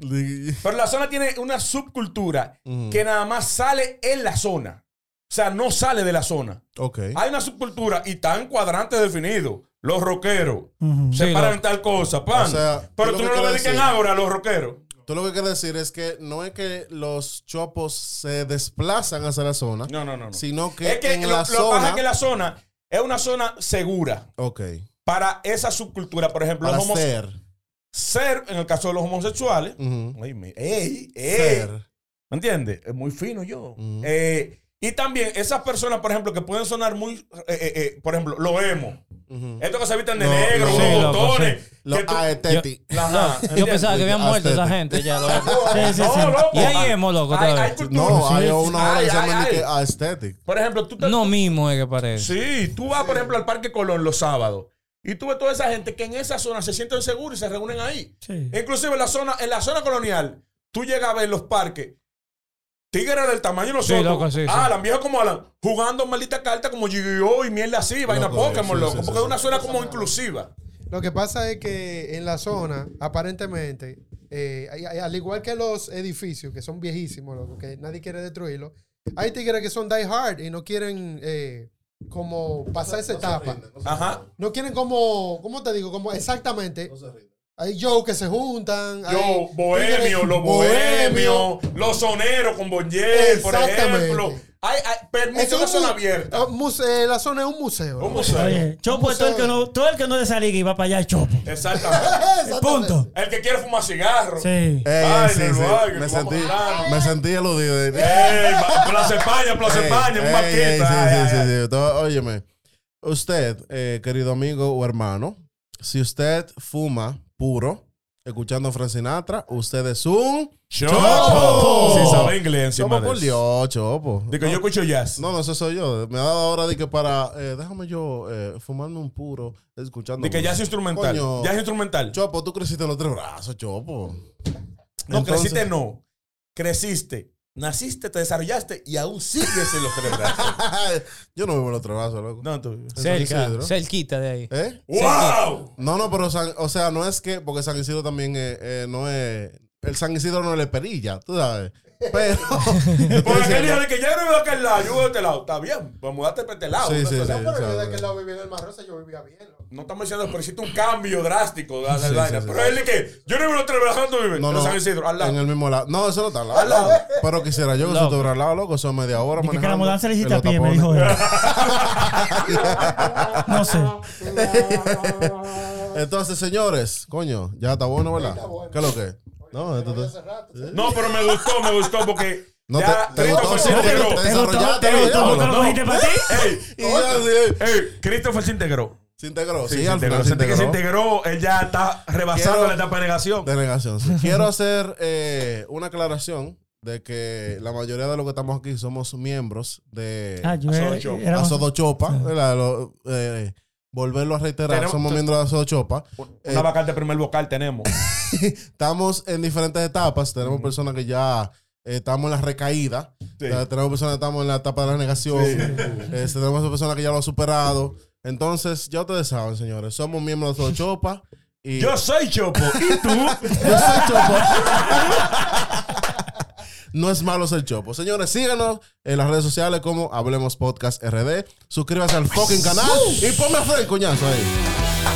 Pero la zona tiene una subcultura Ujú. que nada más sale en la zona. O sea, no sale de la zona. Ok. Hay una subcultura y están cuadrantes definidos. Los rockeros. Se Sí, paran en tal cosa, pan. O sea, Pero tú no lo ves en ahora, los rockeros. Tú lo que quieres decir es que no es que los chopos se desplazan hacia la zona, No, no, no. no. sino que, es que en lo, la lo que pasa zona. es que la zona es una zona segura Ok. para esa subcultura. Por ejemplo, Para los homos- ser. ser, en el caso de los homosexuales. Ay, me- ey, ey. Ser. ¿Me entiendes? Es muy fino yo. Eh, y también esas personas, por ejemplo, que pueden sonar muy, eh, eh, eh, por ejemplo, lo emo. Ujú. Estos que se visten de negro, con Sí, los loco, botones. Los tú- aesthetic. Ajá, Yo pensaba que habían muerto esa gente ya. lo- Sí, sí, sí. No, loco. Y ahí emo, loco, Hay- hay. No, hay una hora que se llama que aesthetic. Por ejemplo, tú te- No mismo es que parece. Sí, tú vas, por ejemplo, al Parque Colón los sábados. Y tú ves toda esa gente que en esa zona se sienten seguros y se reúnen ahí. Sí. Inclusive en la zona, en la zona colonial, tú llegas a ver los parques. Tigres del tamaño de Sí, nosotros. loco, sí, sí. Alan, viejo como Alan, jugando maldita carta como Yu-Gi-Oh! y mierda así, vaina Pokémon, sí, loco. sí, sí, porque sí. es una zona como inclusiva. Lo que pasa es que en la zona, aparentemente, eh, al igual que los edificios, que son viejísimos, loco, que nadie quiere destruirlos, hay tigres que son die hard y no quieren eh, como pasar esa etapa. Ajá. No quieren como, ¿cómo te digo? Como exactamente. Hay Joe que se juntan. Yo, hay bohemio, los bohemios, los soneros con Bonnier, por ejemplo. Hay, hay, es zona abierta. muse- la zona es un museo. Un museo. Oye, Chopo es todo el que no, todo el que no de esa liga y va para allá es Chopo. Exactamente. Exactamente. Punto. El que quiere fumar cigarro. Sí. Ey, Ay, sí, sí. Me sentí, me sentí aludido. Ey, Plaza España, Plaza Ey, España, un ey, sí, Ay, sí, ay, sí, ay. sí. Óyeme, usted, eh, querido amigo o hermano, si usted fuma puro, escuchando Frank Sinatra, usted es un Chopo. Sí, sabe inglés encima chopo por. Dios, chopo. Digo, yo escucho jazz. No, no, eso soy yo. Me ha dado ahora de que para, eh, déjame yo eh, fumarme un puro, escuchando. De que jazz instrumental. Coño. Jazz instrumental. Chopo, tú creciste en los tres brazos, Chopo. No, Entonces- creciste no. Creciste. Naciste, te desarrollaste y aún sigues en los tres brazos. yo no vivo en los tres brazos, loco. No, tú. En San Cerca, Isidro. cerquita de ahí. ¿Eh? ¡Wow! No, no, pero, San- o sea, no es que, porque San Isidro también eh, eh, no es, el San Isidro no es la perilla, tú sabes. Pero, yo Porque aquel diciendo- dijo de que ya no vivo de aquel lado, yo vivo de este lado. Está bien, pues mudarte para este lado. Sí, sí, sí. No, pero yo de aquel lado vivía en el Marrosa, yo vivía bien. No estamos diciendo, pero hiciste un cambio drástico de la Sí, sí, sí. Pero él dice que yo no vivo ¿dónde vive? no, en no, San Isidro, al lado. en el mismo lado. No, eso no está al lado. Al lado. Pero quisiera yo que eso Loco. estuviera al lado, loco, son media hora Dije que la mudanza le hiciste a pie, me dijo él. No sé. Entonces, señores, coño, ya está bueno, ¿verdad? ¿Qué es lo que? No, esto está- No, pero me gustó, me gustó porque No ya te- te gustó, sí, te integró. gustó. ¿Te gustó? ¿Te para ti? Ey, Y ya, sí, ey, Christopher se integró. Se integró, sí, Sí, se al integró. final se que se integró. integró, él ya está rebasando Quiero- la etapa de negación. De negación, sí. Quiero hacer eh, una aclaración de que la mayoría de los que estamos aquí somos miembros de Ah, Asodo era- Chopo. era- Asodochopa. ¿verdad? Lo- eh, volverlo a reiterar, Tenemos- somos miembros de Asodochopa. Una vacante de primer vocal tenemos. Estamos en diferentes etapas. Tenemos personas que ya eh, estamos en la recaída. Sí. Sea, tenemos personas que estamos en la etapa de la negación. Eh, tenemos personas que ya lo han superado. Entonces, ya ustedes saben, señores, somos miembros de Asodochopa. Y Yo soy Chopo. ¿Y tú? Yo soy Chopo. No es malo ser Chopo. Señores, síganos en las redes sociales como Hablemos Podcast RD. Suscríbase al fucking canal y ponme a Fred, coñazo ahí.